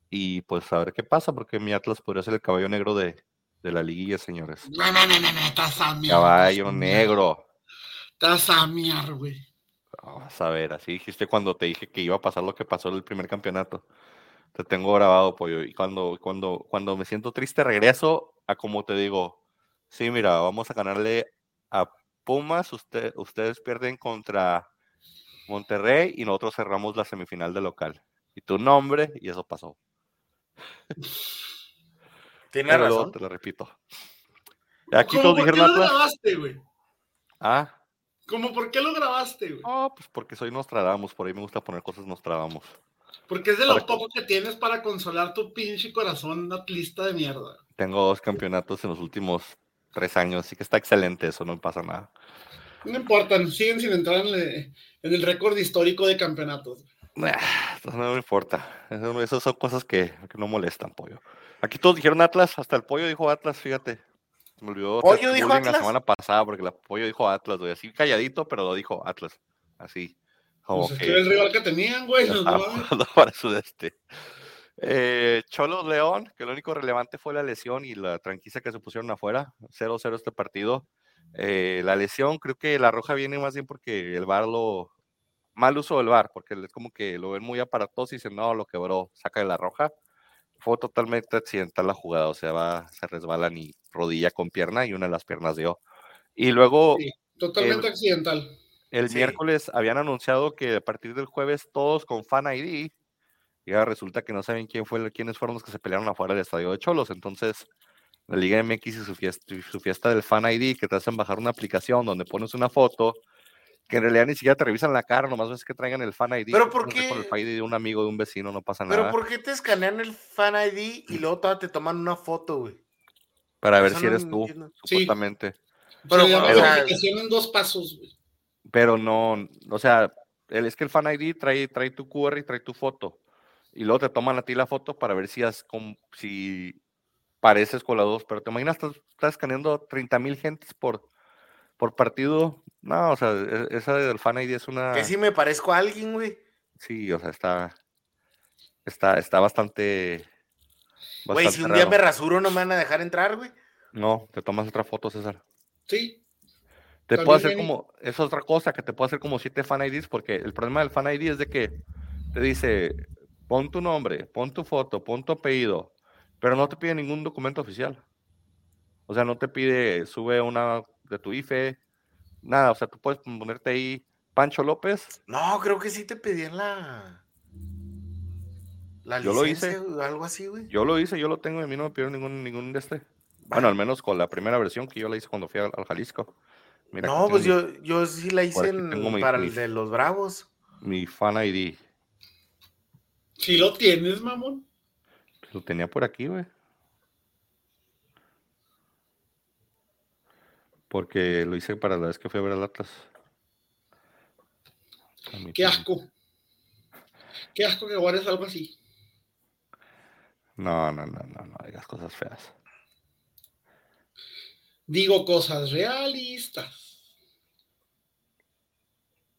Y pues a ver qué pasa, porque mi Atlas podría ser el caballo negro de, de la liguilla, señores. No, no, no, no, no, estás a miar, Caballo negro. Estás a güey. Vamos a ver, así dijiste cuando te dije que iba a pasar lo que pasó en el primer campeonato. Te tengo grabado, pollo. Y cuando, cuando, cuando me siento triste, regreso a como te digo. Sí, mira, vamos a ganarle a Pumas. Usted, ustedes pierden contra Monterrey y nosotros cerramos la semifinal de local. Y tu nombre, y eso pasó. Tiene Pero luego razón. te lo repito. Aquí ¿Cómo todos por qué lo grabaste, güey? Ah, ¿Cómo por qué lo grabaste, güey? no, pues porque soy Nostradamus. Por ahí me gusta poner cosas Nostradamus. Porque es de lo poco que tienes para consolar tu pinche corazón atlista de mierda. Tengo dos campeonatos en los últimos tres años, así que está excelente eso, no pasa nada. No importa, siguen sin entrar en, el- en el récord histórico de campeonatos. Ah, No me importa. Esas son cosas que, que no molestan, pollo. Aquí todos dijeron Atlas, hasta el pollo dijo Atlas, fíjate. Me olvidó. ¿Pollo dijo bullying la Atlas? semana pasada porque el pollo dijo Atlas, güey. Así calladito, pero lo dijo Atlas. Así. Como Pues es que el rival que tenían, güey. jugando para su este. Eh, Cholos León, que lo único relevante fue la lesión y la tranquiza que se pusieron afuera. 0-0 este partido. Eh, la lesión, creo que la roja viene más bien porque el VAR lo. Mal uso del VAR, porque es como que lo ven muy aparatoso y dicen, no, lo quebró, saca de la roja. Fue totalmente accidental la jugada, o sea, va, se resbalan y rodilla con pierna y una de las piernas dio. Y luego Sí, totalmente El- accidental. el Sí. miércoles habían anunciado que a partir del jueves todos con Fan ID. Y ahora resulta que no saben quién fue, quiénes fueron los que se pelearon afuera del estadio de Cholos. Entonces, la Liga MX y su fiesta, su fiesta del Fan ID, que te hacen bajar una aplicación donde pones una foto, que en realidad ni siquiera te revisan la cara, nomás ves que traigan el Fan ID. Pero ¿por ahí Con el qué? Fan ID de un amigo, de un vecino, no pasa Pero nada. ¿por qué te escanean el fan ID y luego todavía te toman una foto, güey? Para ver Eso si no eres tú, entiendo. Sí. supuestamente. Pero, Se llama o sea- verificación en dos pasos, güey. Pero no, o sea, el, es que el Fan ID trae, trae tu QR y trae tu foto. Y luego te toman a ti la foto para ver si, has, com- si pareces con las dos. Pero te imaginas, estás, estás escaneando 30 mil gentes por, por partido. No, o sea, e- esa del Fan ID es una. Que si me parezco a alguien, güey. Sí, o sea, está. Está, está bastante. Güey, si un día raro. me rasuro no me van a dejar entrar, güey. No, te tomas otra foto, César. Sí. Te También puedo hacer viene- como, es otra cosa, que te puedo hacer como siete fan IDs, porque el problema del fan ID es de que te dice, pon tu nombre, pon tu foto, pon tu apellido, pero no te pide ningún documento oficial. O sea, no te pide, sube una de tu IFE, nada, o sea, tú puedes ponerte ahí Pancho López, No, creo que sí te pedían la. La Yo lo licencia hice. o algo así, güey. yo lo hice, yo lo tengo, y a mí no me pidieron ningún, ningún de este. Bueno, al menos con la primera versión que yo la hice cuando fui al, al Jalisco. Mira, no, pues yo, yo sí la hice en- para mi- el de los Bravos. Mi fan ID, Si lo tienes, mamón. Lo tenía por aquí, güey. Porque lo hice para la vez que fui a ver al Atlas. Qué asco. Qué asco que guardes algo así. No, no, no, no, no digas cosas feas. Digo cosas realistas.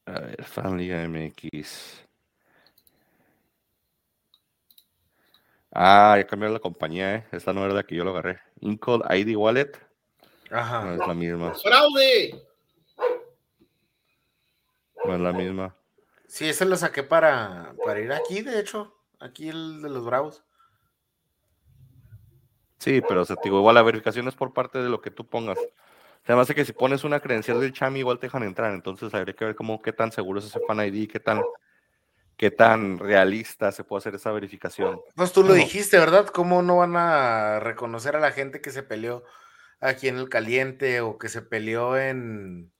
A ver, Fan Liga MX. Ah, ya cambiaron la compañía, ¿eh? Esta no era la que yo lo agarré. Incode ID Wallet. No Ajá. es la misma. ¡Fraude! No es la misma. Sí, ese lo saqué para, para ir aquí, de hecho. Aquí el de los Bravos. Sí, pero se digo, igual la verificación es por parte de lo que tú pongas. Además de que si pones una credencial del Chami, igual te dejan entrar. Entonces habría que ver cómo qué tan seguro es ese fan ID, qué tan, qué tan realista se puede hacer esa verificación. Pues tú lo dijiste, ¿verdad? ¿Cómo no van a reconocer a la gente que se peleó aquí en el caliente o que se peleó en.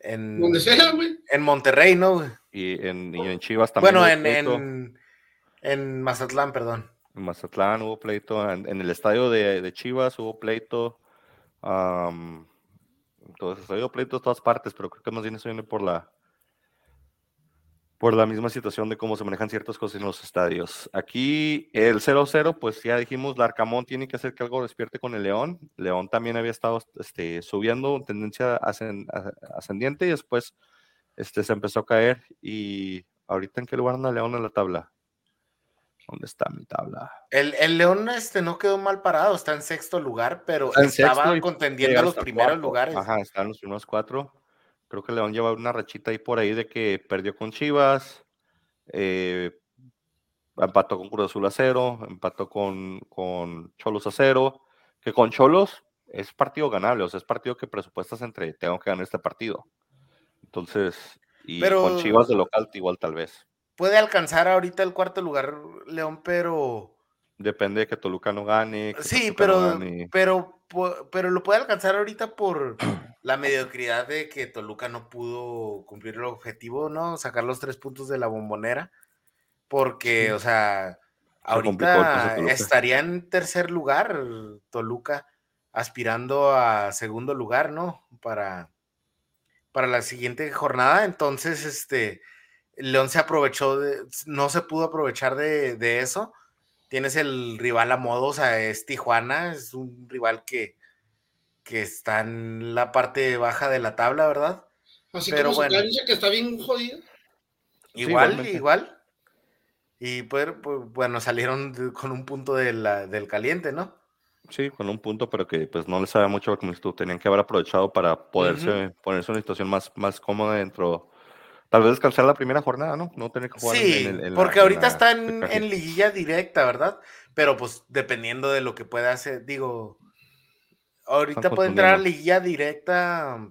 En, Donde sea, güey. en Monterrey, ¿no? Y en, y en Chivas también. Bueno, en, en, en Mazatlán, perdón. En Mazatlán hubo pleito, en, en el estadio de, de Chivas hubo pleito. am, entonces, ha habido pleito en todas partes, pero creo que más bien eso viene por la por la misma situación de cómo se manejan ciertas cosas en los estadios. Aquí el 0-0, pues ya dijimos, Larcamón tiene que hacer que algo despierte con el León. León también había estado este, subiendo, tendencia ascen- a- ascendiente, y después este, se empezó a caer. Y ahorita, ¿en qué lugar anda León en la tabla? ¿Dónde está mi tabla? El, el León este, no quedó mal parado, está en sexto lugar, pero Está estaba sexto contendiendo llega los primeros lugares. Ajá, está en los primeros cuatro. Creo que León lleva una rachita ahí por ahí de que perdió con Chivas, eh, empató con Cruz Azul a cero, empató con, con Cholos a cero, que con Cholos es partido ganable, o sea, es partido que presupuestas entre tengo que ganar este partido. Entonces, y Pero- con Chivas de local igual tal vez. Puede alcanzar ahorita el cuarto lugar León, pero Depende de que Toluca no gane. sí, no pero, gane. pero, pero lo puede alcanzar ahorita por la mediocridad de que Toluca no pudo cumplir el objetivo, ¿no? Sacar los tres puntos de la bombonera, porque, o sea, ahorita estaría en tercer lugar Toluca, aspirando a segundo lugar, ¿no? Para, para la siguiente jornada, entonces, este, León se aprovechó, de, no se pudo aprovechar de, de eso. Tienes el rival a modo, o sea, es Tijuana, es un rival que, que está en la parte baja de la tabla, ¿verdad? Así Pero como bueno. que está bien jodida. Igual, igual. Y pues, pues, bueno, salieron con un punto de la- del caliente, ¿no? Sí, con un punto, pero que pues no les sabe mucho como dices tú, tenían que haber aprovechado para poderse ponerse en una situación más, más cómoda dentro, tal vez descansar la primera jornada, ¿no? No tener que jugar en- Sí, en en la- porque en ahorita la está en, liguilla directa, ¿verdad? Pero pues dependiendo de lo que pueda hacer, digo, ahorita puede entrar a liguilla directa.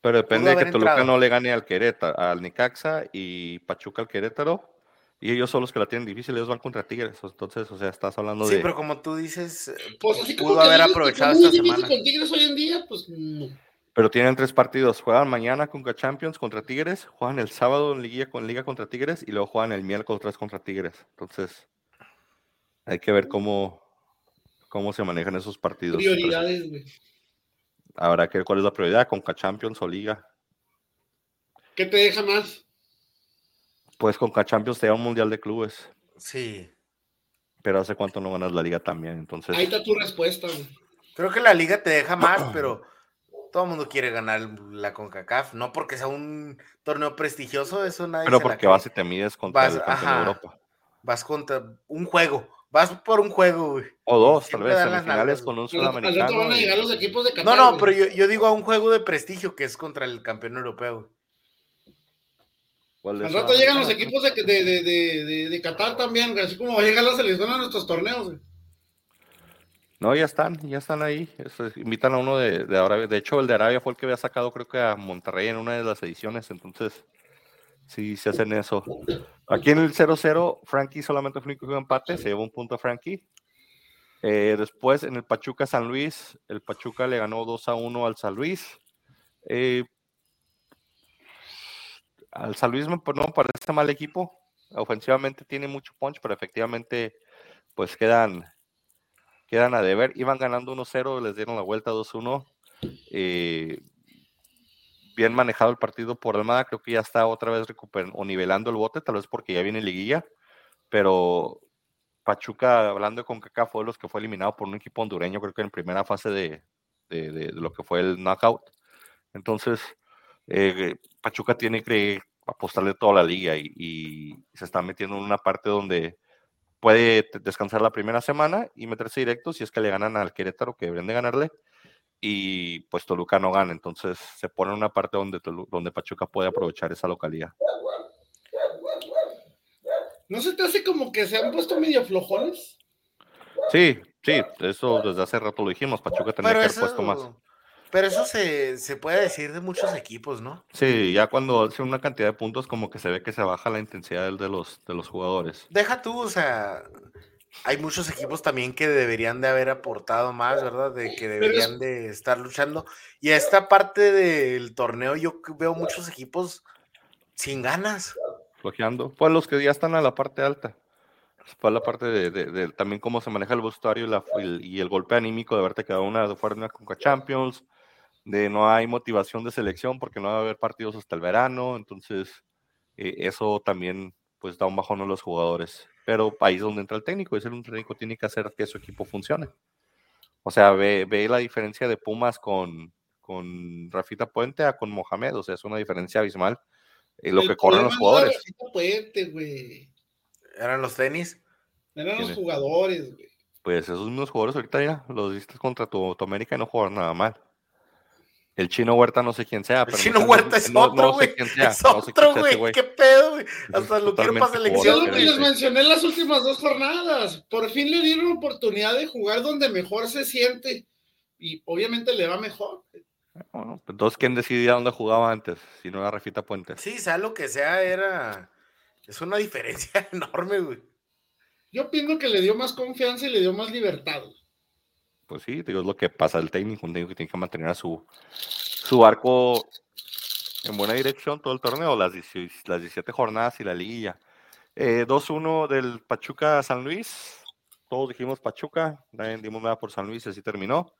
Pero depende de que Toluca entrado. no le gane al Querétaro, al Necaxa y Pachuca al Querétaro, y ellos son los que la tienen difícil, ellos van contra Tigres, entonces, o sea, estás hablando Sí, de... pero como tú dices, Pues pudo haber aprovechado esta difícil semana. con Tigres hoy en día, pues no. Pero tienen tres partidos. Juegan mañana con Champions contra Tigres, juegan el sábado en Liga, con Liga contra Tigres y luego juegan el miércoles otra vez contra Tigres. Entonces, hay que ver cómo, cómo se manejan esos partidos. Prioridades, güey. habrá que ver cuál es la prioridad, con Champions o Liga. ¿Qué te deja más? Pues con Champions te da un Mundial de Clubes, sí. pero hace cuánto no ganas la Liga también. Entonces, Ahí está tu respuesta, güey. Creo que la liga te deja más, pero todo el mundo quiere ganar la CONCACAF, no porque sea un torneo prestigioso, eso nadie pero porque vas y te mides contra Vas, el campeón de. Europa. Vas contra un juego, vas por un juego, güey. O dos, tal vez, semifinales nalgas, con un Al rato- al rato sudamericano. van a llegar los equipos de Qatar. No, no, güey. pero yo, yo digo a un juego de prestigio que es contra el campeón europeo. güey. ¿cuál de Al rato llegan los equipos de, de, de, de, Qatar también, güey, así como va a llegar la selección a nuestros torneos. güey. No, ya están, ya están ahí. Invitan a uno de, de Arabia. De hecho, el de Arabia fue el que había sacado, creo que a Monterrey en una de las ediciones. Entonces, sí, se hacen eso. Aquí en el 0-0, Frankie solamente fue jugó empate. Se llevó un punto a Frankie. Eh, después, en el Pachuca San Luis, el Pachuca le ganó 2 a 1 al San Luis. Eh, al San Luis no me parece mal equipo. Ofensivamente tiene mucho punch, pero efectivamente, pues quedan, quedan a deber. Iban ganando 1-0, les dieron la vuelta 2-1. Eh, bien manejado el partido por Almada, creo que ya está otra vez recuperando o nivelando el bote, tal vez porque ya viene liguilla, pero Pachuca, hablando con Kaká, fue de los que fue eliminado por un equipo hondureño, creo que en primera fase de, de- lo que fue el knockout. Entonces, eh, Pachuca tiene que apostarle toda la liga y se está metiendo en una parte donde puede descansar la primera semana y meterse directo si es que le ganan al Querétaro, que deberían de ganarle, y pues Toluca no gana. Entonces se pone en una parte donde, donde Pachuca puede aprovechar esa localidad. ¿No se te hace como que se han puesto medio flojones? Sí, sí, eso desde hace rato lo dijimos. Pachuca Pero que haber puesto más. Pero eso se, se puede decir de muchos equipos, ¿no? Sí, ya cuando hace una cantidad de puntos, como que se ve que se baja la intensidad del- de los, de los jugadores. Deja tú, o sea, hay muchos equipos también que deberían de haber aportado más, ¿verdad? De que deberían de estar luchando. Y a esta parte del torneo yo veo muchos equipos sin ganas. flojeando. Pues los que ya están a la parte alta. Fue la parte de, de- de también cómo se maneja el vestuario y, y el golpe anímico de haberte quedado una de fuera de una Conca Champions, de no hay motivación de selección porque no va a haber partidos hasta el verano, entonces eh, eso también pues da un bajón a los jugadores. Pero ahí es donde entra el técnico, es el un técnico tiene que hacer que su equipo funcione. O sea, ve, ve la diferencia de Pumas con, con Rafita Puente a con Mohamed, o sea, es una diferencia abismal. eh, lo El que corren los jugadores. Rafita Puente, güey. Eran los tenis. Eran los jugadores, güey. Pues esos mismos jugadores ahorita ya los viste contra tu, tu América y no jugaron nada mal. El chino Huerta no sé quién sea, El pero no chino no- Huerta es no- otro, güey. es no sé quién otro, güey. ¿Qué pedo, güey? Hasta lo quiero para selección. lo que les mencioné en las últimas dos jornadas. Por fin le dieron oportunidad de jugar donde mejor se siente. Y obviamente le va mejor. Bueno, entonces, ¿quién decidía dónde jugaba antes? Si no era Rafita Puente. Sí, sea lo que sea, era. Es una diferencia enorme, güey. Yo pienso que le dio más confianza y le dio más libertad. Pues sí, digo, es lo que pasa el técnico, un técnico que tiene que mantener a su, su arco en buena dirección todo el torneo, las, 16 las 17 jornadas y la liguilla. Eh, 2-1 del Pachuca San Luis. Todos dijimos Pachuca, nadie dimos nada por San Luis, así terminó.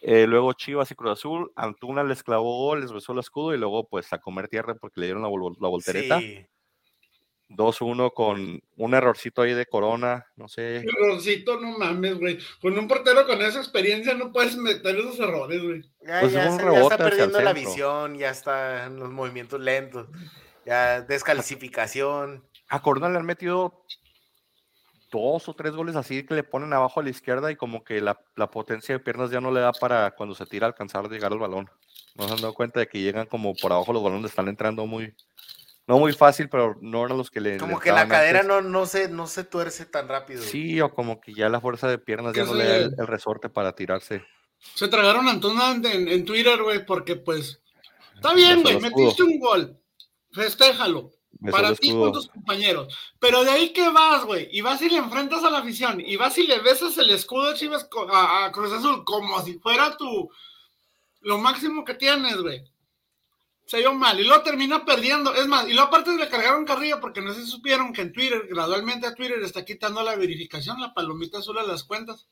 Eh, luego Chivas y Cruz Azul, Antuna les clavó les besó el escudo y luego pues a comer tierra porque le dieron la, la voltereta. Sí. 2-1 con un errorcito ahí de Corona, no sé. Errorcito, no mames, güey. Con un portero con esa experiencia no puedes meter esos errores, güey. Ya, Pues ya se- ya está perdiendo la visión, ya está en los movimientos lentos, ya descalificación. A Corona le han metido dos o tres goles así que le ponen abajo a la izquierda y como que la, la potencia de piernas ya no le da para cuando se tira alcanzar de llegar al balón. No se han dado cuenta de que llegan como por abajo los balones, están entrando muy, no muy fácil, pero no eran los que le. Como le que la cadera antes. no, no, se, no se tuerce tan rápido. güey. Sí, o como que ya la fuerza de piernas ya no le da el, resorte para tirarse. Se tragaron a Antuna en, en Twitter, güey, porque pues. Está bien, güey, metiste un gol. Festéjalo. Besó para ti con tus compañeros. Pero de ahí que vas, güey, y vas y le enfrentas a la afición, y vas y le besas el escudo de Chivas a, a Cruz Azul como si fuera tu lo máximo que tienes, güey. Se dio mal, y luego termina perdiendo. Es más, y luego aparte le cargaron carrilla porque no se supieron que en Twitter, gradualmente a Twitter está quitando la verificación, la palomita azul a las cuentas.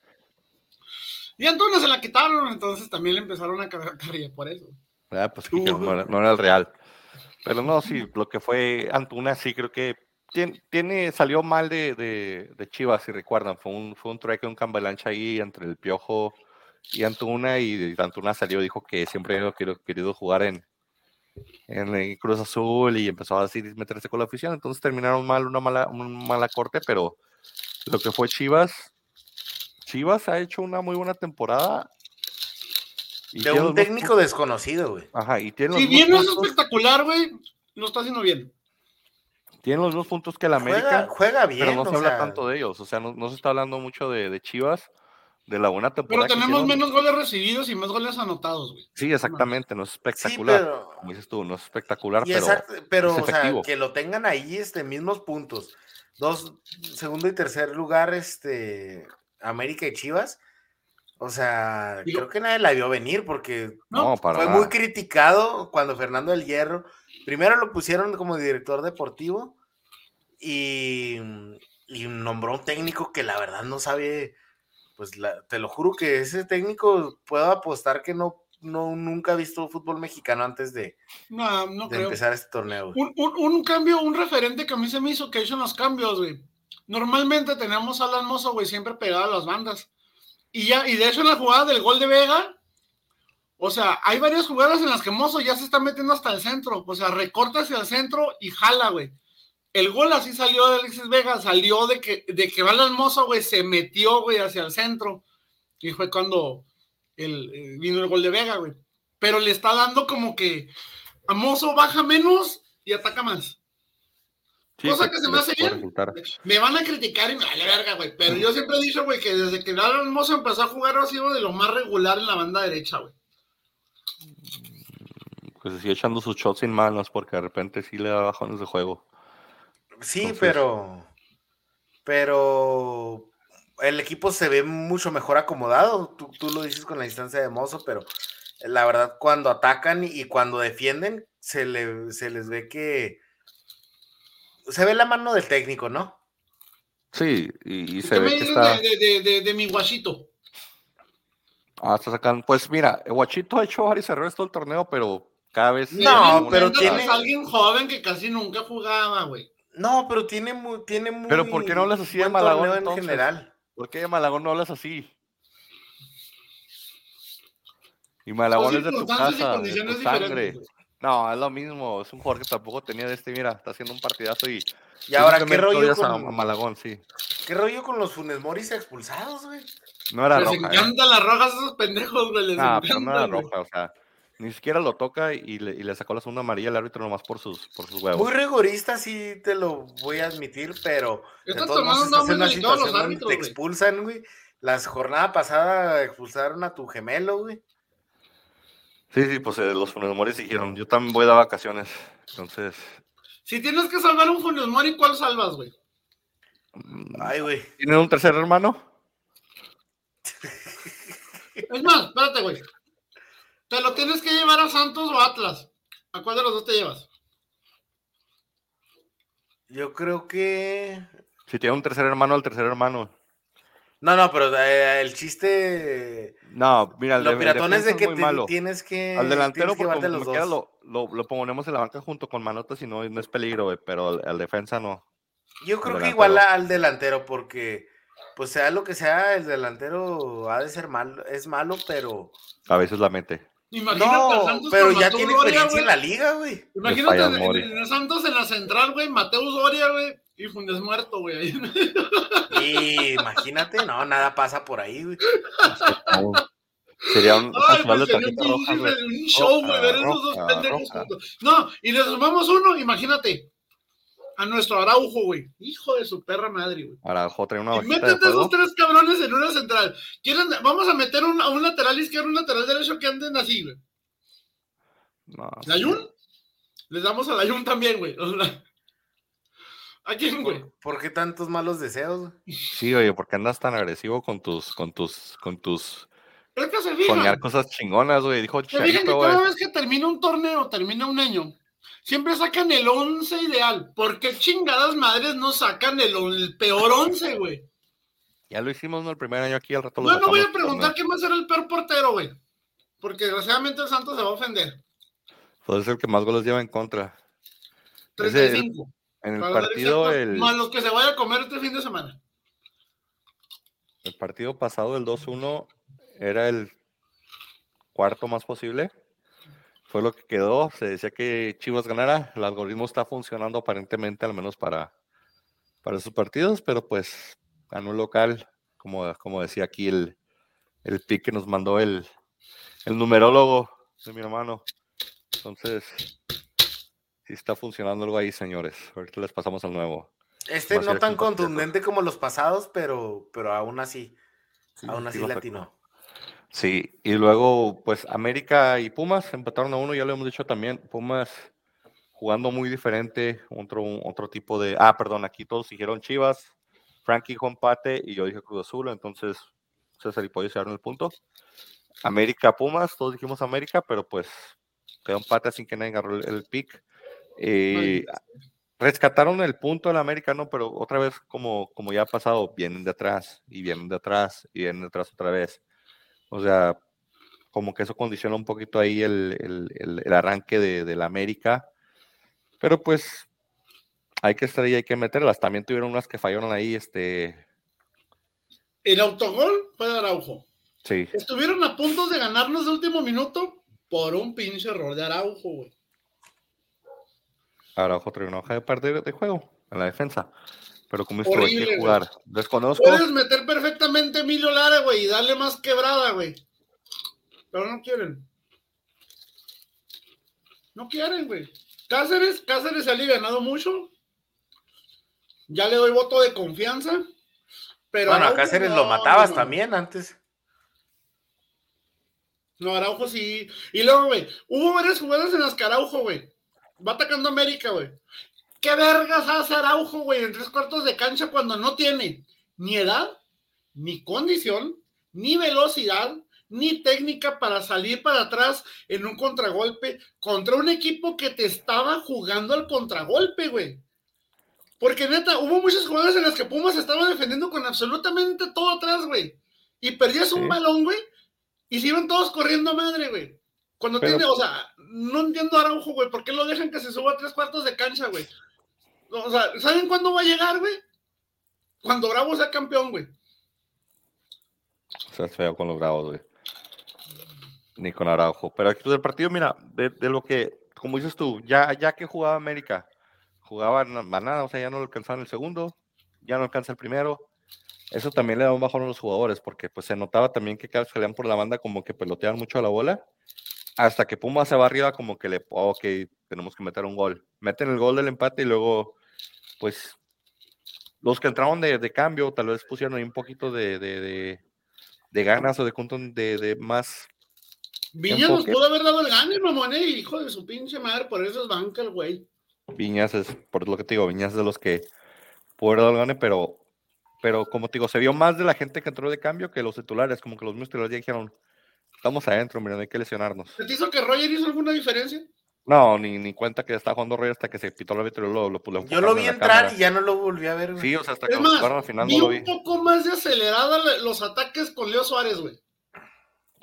Y entonces se la quitaron, entonces también le empezaron a cargar carrilla por eso. Ah, pues no era el real. Pero no, sí, lo que fue Antuna, sí creo que tiene, tiene salió mal de, de, de Chivas, si recuerdan. Fue un, fue un trueque, un cambalancha ahí entre el Piojo y Antuna, y Antuna salió, dijo que siempre había querido, querido jugar en, en el Cruz Azul y empezó a así meterse con la afición. Entonces terminaron mal, una mala, un mala corte, pero lo que fue Chivas, Chivas ha hecho una muy buena temporada. y De tiene un técnico desconocido, güey. Ajá, y tiene los Si bien no es espectacular, güey, lo está haciendo bien. tienen los mismos puntos que la Juega, América, juega bien. pero no se habla sea, tanto de ellos. O sea, no, no se está hablando mucho de, de Chivas, de la buena Pero temporada. que tenemos hicieron. menos goles recibidos y más goles anotados, güey. Sí, exactamente, no es Sí, espectacular. pero. Como dices tú, no es espectacular, y pero exacto, pero, es o sea, que lo tengan ahí, este, mismos puntos. Dos, segundo y tercer lugar, este, América y Chivas. O sea, creo que nadie la vio venir porque no, para fue nada. muy criticado cuando Fernando del Hierro, primero lo pusieron como director deportivo y, y nombró un técnico que la verdad no sabe, pues la- te lo juro que ese técnico puedo apostar que no, no nunca ha visto fútbol mexicano antes de, No, no de creo. empezar este torneo. un- un cambio, un referente que a mí se me hizo que hizo los cambios, güey. Normalmente tenemos a Alan Mozo, güey, siempre pegado a las bandas. Y ya, y de hecho en la jugada del gol de Vega, o sea, hay varias jugadas en las que Mozo ya se está metiendo hasta el centro. O sea, recorta hacia el centro y jala, güey. El gol así salió de Alexis Vega, salió de que, de que Alan Mozo, güey, se metió, güey, hacia el centro. Y fue cuando el, eh, vino el gol de Vega, güey. Pero le está dando como que a Mozo baja menos y ataca más. Cosa que se me hace bien. Me van a criticar y me vale verga, güey. Pero yo siempre he dicho, güey, que desde que Alan Hermoso empezó a jugar ha sido de lo más regular en la banda derecha, güey. Pues sigue echando sus shots sin manos porque de repente sí le da bajones de juego. Sí, pero. Pero. El equipo se ve mucho mejor acomodado. Tú, tú lo dices con la distancia de Mozo, pero la verdad, cuando atacan y cuando defienden, se, le, se les ve que se ve la mano del técnico, ¿no? Sí, y, se ve que está... de, de, mi guachito? Ah, está sacando. Pues mira, guachito ha hecho varios errores todo el torneo, pero cada vez. No, pero tiene. alguien joven que casi nunca jugaba, güey. No, pero tiene muy, tiene muy. Pero ¿por qué no hablas así de Malagón en general? ¿Por qué de Malagón no hablas así? Y Malagón es de tu casa, de tu sangre. No, es lo mismo. Es un jugador que tampoco tenía de este. Mira, está haciendo un partidazo y. Y ahora, ¿qué rollo con. A Malagón, sí. ¿Qué rollo con los Funes Moris expulsados, güey? No era Les roja. Les encantan las rojas esos pendejos, güey. Les no, pero no era roja, o sea. Ni siquiera lo toca y le, y le sacó la segunda amarilla al árbitro nomás por sus, por sus huevos. Muy rigorista, sí te lo voy a admitir, pero. Estás tomando una situación los árbitros, te expulsan, güey. La jornada pasada expulsaron a tu gemelo, güey. Sí, sí, pues eh, los Funes Mori dijeron, yo también voy a dar vacaciones. Entonces. Si tienes que salvar un Funes Mori, ¿cuál salvas, güey? Mm, Ay, güey. ¿Tienen un tercer hermano? Es más, espérate, güey. Te lo tienes que llevar a Santos o Atlas. ¿A cuál de los dos te llevas? Yo creo que. Si tiene un tercer hermano, el tercer hermano. No, no, pero eh, el chiste. No, mira, el Lo piratón es de que tienes que. Al delantero, porque los queda, lo, lo, ponemos en la banca junto con Manotas y no, no es peligro, pero al, defensa no. Yo creo que igual al delantero, porque, pues sea lo que sea, el delantero ha de ser malo, es malo, pero. A veces la mente. Imagínate no, Santos pero ya tiene experiencia en la liga, güey. Imagínate en, en, Santos en la central, güey, Mateus Doria, güey, y Fundes muerto, güey. Y imagínate, no, nada pasa por ahí, güey. Sería un, Ay, pues sería un, un show, güey, ver esos dos pendejos juntos. No, y le sumamos uno, imagínate. A nuestro Araujo, güey. Hijo de su perra madre, güey. Araujo trae una Y métete esos tres cabrones en una central. ¿Quieren, vamos a meter un, a un lateral izquierdo, un lateral derecho que anden así, güey. No. ¿Layun? Les damos a Layun también, güey. ¿A quién, güey? ¿Por, qué tantos malos deseos? Sí, oye, ¿por qué andas tan agresivo con tus, con tus, con tus es que se soñar cosas chingonas, güey? Dijo Se fijan que cada vez que termina un torneo, termina un año, siempre sacan el 11 ideal. ¿Por qué chingadas madres no sacan el, el peor 11, güey? Ya lo hicimos ¿no? el primer año aquí, al rato lo No, no voy a preguntar quién va a ser el peor portero, güey. Porque desgraciadamente el Santos se va a ofender. Puede ser el que más goles lleva en contra. 35. En el partido. El... Más los que se vaya a comer este fin de semana. El partido pasado, el 2-1, era el cuarto más posible. Fue lo que quedó. Se decía que Chivas ganara. El algoritmo está funcionando aparentemente, al menos para, para sus partidos, pero pues ganó el local, como, como decía aquí el, el pick que nos mandó el, el numerólogo de mi hermano. Entonces, está funcionando algo ahí, señores. Ahorita les pasamos al nuevo. Este no tan contundente como los pasados, pero, pero aún así, aún así latino. Sí, y luego, pues América y Pumas empataron a uno, ya lo hemos dicho también. Pumas jugando muy diferente, otro, otro tipo de. Ah, perdón, aquí todos dijeron Chivas, Frankie con empate y yo dije Cruz Azul, entonces César y Pollo se dieron el punto. América Pumas, todos dijimos América, pero pues quedó empate sin que nadie agarró el, el pick. Eh, rescataron el punto del americano, pero otra vez, como, como ya ha pasado, vienen de atrás y vienen de atrás y vienen de atrás otra vez. O sea, como que eso condiciona un poquito ahí el, arranque de, la América. Pero pues hay que estar ahí, hay que meterlas. También tuvieron unas que fallaron ahí, este. El autogol fue de Araujo. Sí. Estuvieron a punto de ganarnos de último minuto por un pinche error de Araujo, güey. Araujo trae una hoja de perder de juego en la defensa. Pero como esto hay que jugar. Desconozco. Puedes meter perfectamente a Emilio Lara, güey, y darle más quebrada, güey. Pero no quieren. No quieren, güey. Cáceres, Cáceres se ha ganado mucho. ya le doy voto de confianza. Pero bueno, a Cáceres no, lo matabas no. también antes. No, Araujo sí. Y luego, güey, hubo varias jugadas en las que Araujo, güey, va atacando a América, güey. ¿Qué vergas hace Araujo, güey, en tres cuartos de cancha cuando no tiene ni edad, ni condición, ni velocidad, ni técnica para salir para atrás en un contragolpe contra un equipo que te estaba jugando al contragolpe, güey? Porque neta, hubo muchas jugadas en las que Pumas estaba defendiendo con absolutamente todo atrás, güey. Y perdías un balón, güey, y se iban todos corriendo a madre, güey. Cuando Pero- tiene, o sea, no entiendo Araujo, güey, ¿por qué lo dejan que se suba tres cuartos de cancha, güey? O sea, ¿saben cuándo va a llegar, güey? Cuando Bravo sea campeón, güey. O sea, es feo con los bravos, güey. Ni con Araujo. Pero aquí del partido, mira, de, de lo que, como dices tú, ya, ya que jugaba América, jugaba na- más nada, o sea, ya no alcanzaban el segundo, ya no alcanza el primero. Eso también le da un bajón a los jugadores, porque pues se notaba también que cada vez que por la banda como que peloteaban mucho a la bola, hasta que Puma se va arriba como que le, oh, ok, tenemos que meter un gol. Meten el gol del empate y luego, pues, los que entraron de, de cambio tal vez pusieron ahí un poquito de, de, de- de ganas o de, de, de más Viñas nos pudo haber dado el gane, mamón, eh, hijo de su pinche madre, por eso es banca el güey. Viñas es, por lo que te digo, Viñas es de los que pudo haber gane, pero, pero como te digo, se vio más de la gente que entró de cambio que los titulares, como que los mismos titulares ya dijeron, estamos adentro, mira, no hay que lesionarnos. ¿Se te hizo que Roger hizo alguna diferencia? No, ni, ni cuenta que está jugando Roy hasta que se pitó el árbitro y lo, lo, lo Yo lo vi en entrar cámara. y ya no lo volví a ver, güey. Sí, o sea, hasta que Es más, al final vi no lo un vi. poco más de acelerada los ataques con Leo Suárez, güey.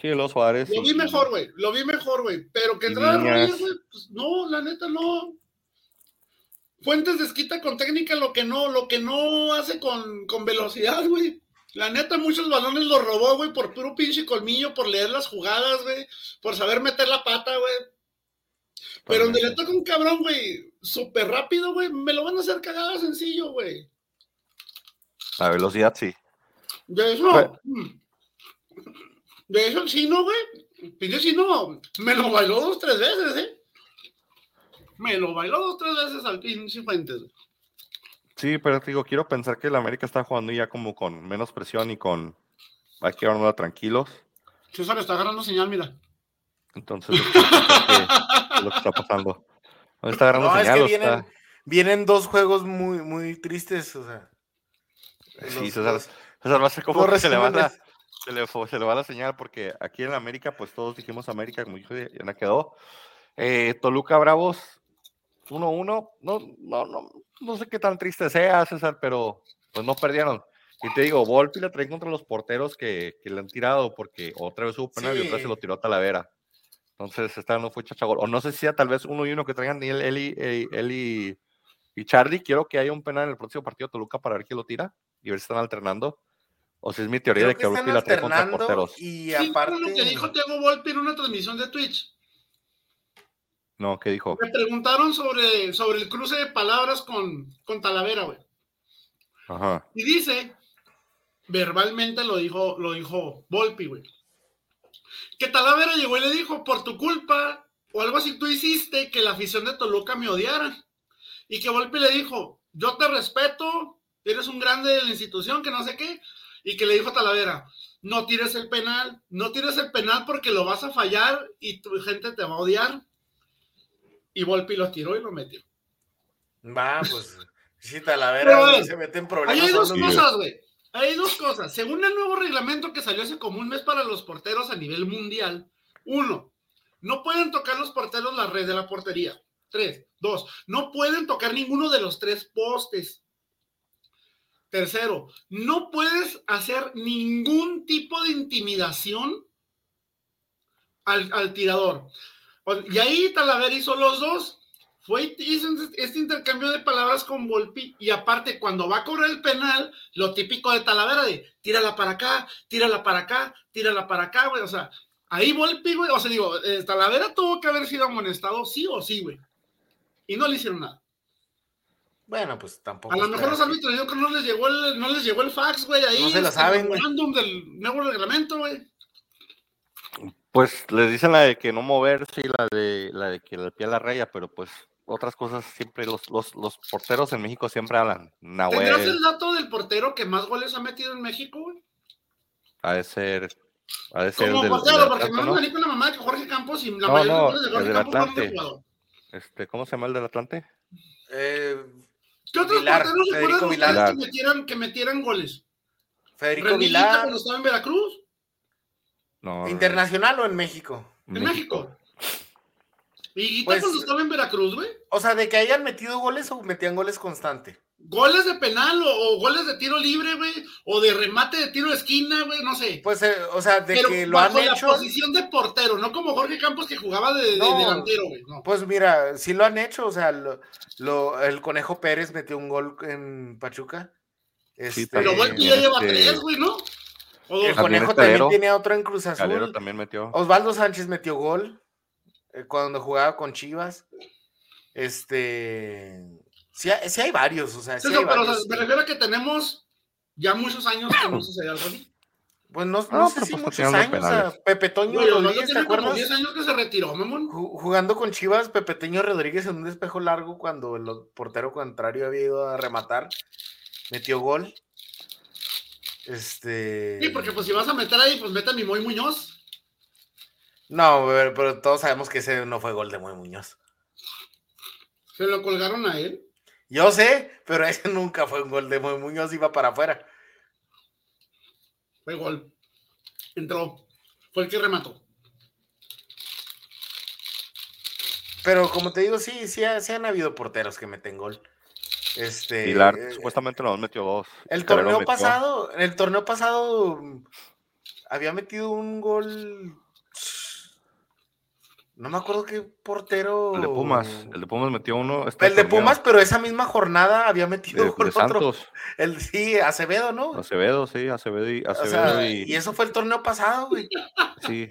Sí, los Suárez. Lo vi mejor, güey. Lo vi mejor, güey. Pero que entrara. Roger, güey, pues no, la neta no. Fuentes desquita con técnica lo que no, lo que no hace con, con velocidad, güey. La neta, muchos balones los robó, güey, por puro pinche colmillo, por leer las jugadas, güey, por saber meter la pata, güey. Pero donde le toca un cabrón, güey, súper rápido, güey, me lo van a hacer cagada sencillo, güey. La velocidad sí. De eso, Bueno. mm, de eso el chino, güey, pinche chino, me lo bailó dos, tres veces, ¿eh? Me lo bailó dos, tres veces al pinche Fuentes. güey. Sí, pero te digo, quiero pensar que el América está jugando ya como con menos presión y con hay que llevárnosla tranquilos. César está agarrando señal, mira. Entonces, es lo que está pasando. ¿Dónde está agarrando No, es señal que vienen, está- vienen dos juegos muy, muy tristes, o sea. Sí, César, César va a ser como que se le, va la, resúmenes. se, le, fo- se le va la señal porque aquí en América, pues todos dijimos América, como dijo, ya no quedó. Eh, Toluca Bravos 1-1. No, no, no, no sé qué tan triste sea, César, pero pues no perdieron. Y te digo, Volpi la trae contra los porteros que, que le han tirado porque otra vez hubo penal y otra vez se lo tiró a Talavera. Entonces, esta no fue chachagol. O no sé si sea tal vez uno y uno que traigan él, él, y, él, él y, y Charlie. Quiero que haya un penal en el próximo partido de Toluca para ver quién lo tira y ver si están alternando. O si es mi teoría Creo de que, que Volpi la trae contra porteros. y aparte. lo que dijo Volpi en una transmisión de Twitch. No, ¿qué dijo? Me preguntaron sobre, sobre el cruce de palabras con, con Talavera, güey. Ajá. Y dice, verbalmente lo dijo, lo dijo Volpi, güey. Que Talavera llegó y le dijo, por tu culpa, o algo así tú hiciste que la afición de Toluca me odiara. Y que Volpi le dijo, yo te respeto, eres un grande de la institución, que no sé qué. Y que le dijo a Talavera, no tires el penal, no tires el penal porque lo vas a fallar y tu gente te va a odiar. Y Volpi lo tiró y lo metió. Va, pues. Sí, Talavera güey, se mete en Ahí problemas. hay dos cosas, güey. Hay dos cosas. Según el nuevo reglamento que salió hace como un mes para los porteros a nivel mundial, uno, no pueden tocar los porteros la red de la portería. Tres, dos, no pueden tocar ninguno de los tres postes. Tercero, no puedes hacer ningún tipo de intimidación al, al tirador. O- Y ahí Talavera hizo los dos. Fue hizo este intercambio de palabras con Volpi y aparte cuando va a cobrar el penal, lo típico de Talavera de tírala para acá, tírala para acá, tírala para acá, güey. O sea, ahí Volpi, güey, o sea, digo, eh, Talavera tuvo que haber sido amonestado sí o sí, güey. Y no le hicieron nada. Bueno, pues tampoco. A lo mejor los árbitros yo creo que no les llegó el, no les llegó el fax, güey, ahí. No se la este, saben, güey. del nuevo reglamento, güey. Pues les dicen la de que no moverse y la de la de que le pie a la raya, pero pues otras cosas siempre, los, los, los porteros en México siempre hablan. ¿Tendrás Nahuel, el dato del portero que más goles ha metido en México, güey? ha de ser, ha de ser Como del, portero, del porque Atlante, me ¿no? van a venir con la mamá de que Jorge Campos y la No, mayoría de no, los goles de el Jorge del Campos Atlante. jugador. Este, ¿cómo se llama el del Atlante? Eh, ¿Qué otros Vilar, porteros se Vilar. ustedes que metieran, que metieran goles? Federico Renillita Vilar, cuando estaba en Veracruz, No, internacional o en México. en México. Y Guita Pues- cuando estaba en Veracruz, güey. O sea, de que hayan metido goles o metían goles constante. Goles de penal o, o goles de tiro libre, güey. O de remate de tiro de esquina, güey, no sé. Pues, eh, o sea, de Pero que lo han bajo la hecho. posición de portero, no como Jorge Campos que jugaba de, de No. delantero, güey. No. Pues mira, sí lo han hecho. O sea, lo, lo- el Conejo Pérez metió un gol en Pachuca. Este, Pero Volpi ya lleva este- tres, güey, ¿no? O el Conejo también tiene otro en Cruz Azul. Calero también metió. Osvaldo Sánchez metió gol eh, cuando jugaba con Chivas. Este. Sí, hay- sí hay varios, o sea, sí Eso, hay pero o sea, varios. me refiero a que tenemos ya muchos años que no sucede algo así. Pues no, no No, sé si pues muchos años. o. Pepe Toño Osvaldo Rodríguez, ¿te acuerdas? 10 años que se retiró, mamón. Ju- Jugando con Chivas, Pepe Toño Rodríguez en un despejo largo cuando el portero contrario había ido a rematar, metió gol. Este. Sí, porque pues si vas a meter ahí, pues mete a mi Moy Muñoz. No, pero, pero todos sabemos que ese no fue gol de Muy Muñoz. Se lo colgaron a él. Yo sé, pero ese nunca fue un gol de Muy Muñoz, iba para afuera. Fue gol. Entró. Fue el que remató. Pero como te digo, sí, sí, sí han habido porteros que meten gol. Este. Pilar eh, supuestamente nos metió dos. El Calero torneo metió. pasado, el torneo pasado había metido un gol. No me acuerdo qué portero. El de Pumas. El de Pumas metió uno. este El de. Pumas, pero esa misma jornada había De, metido de gol otro. Santos. El, sí, Acevedo, ¿no? Acevedo, sí, Acevedo y. O Acevedo sea, y, y eso fue el torneo pasado, güey. Sí.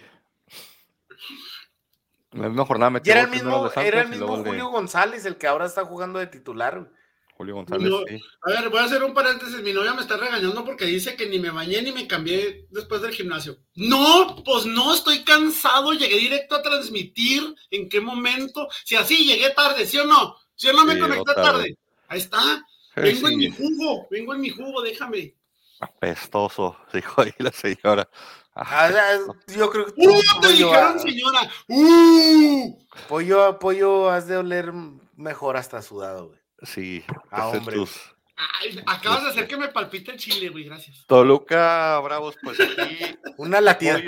La misma jornada Y metió era el mismo, de era el y mismo de Julio González, el que ahora está jugando de titular. güey. Julio González, No. sí. A ver, voy a hacer un paréntesis. Mi novia me está regañando porque dice que ni me bañé ni me cambié después del gimnasio. No, pues no, estoy cansado. Llegué directo a transmitir. ¿En qué momento? Si así llegué tarde, ¿sí o no? ¿Sí o no me Sí, conecté tarde? tarde. Ahí está. Vengo en mi jugo. Vengo en mi jugo, déjame. Apestoso, dijo ahí la señora. Ah, yo creo que tú, ¡Uh! Te pollo, dijeron, ah, señora. ¡Uh! pollo, pollo, has de oler mejor hasta sudado, güey. Sí, Ah, hombre. tus- Ay, acabas de hacer que me palpite el chile, güey. Gracias. Toluca, Bravos, pues aquí Una latida.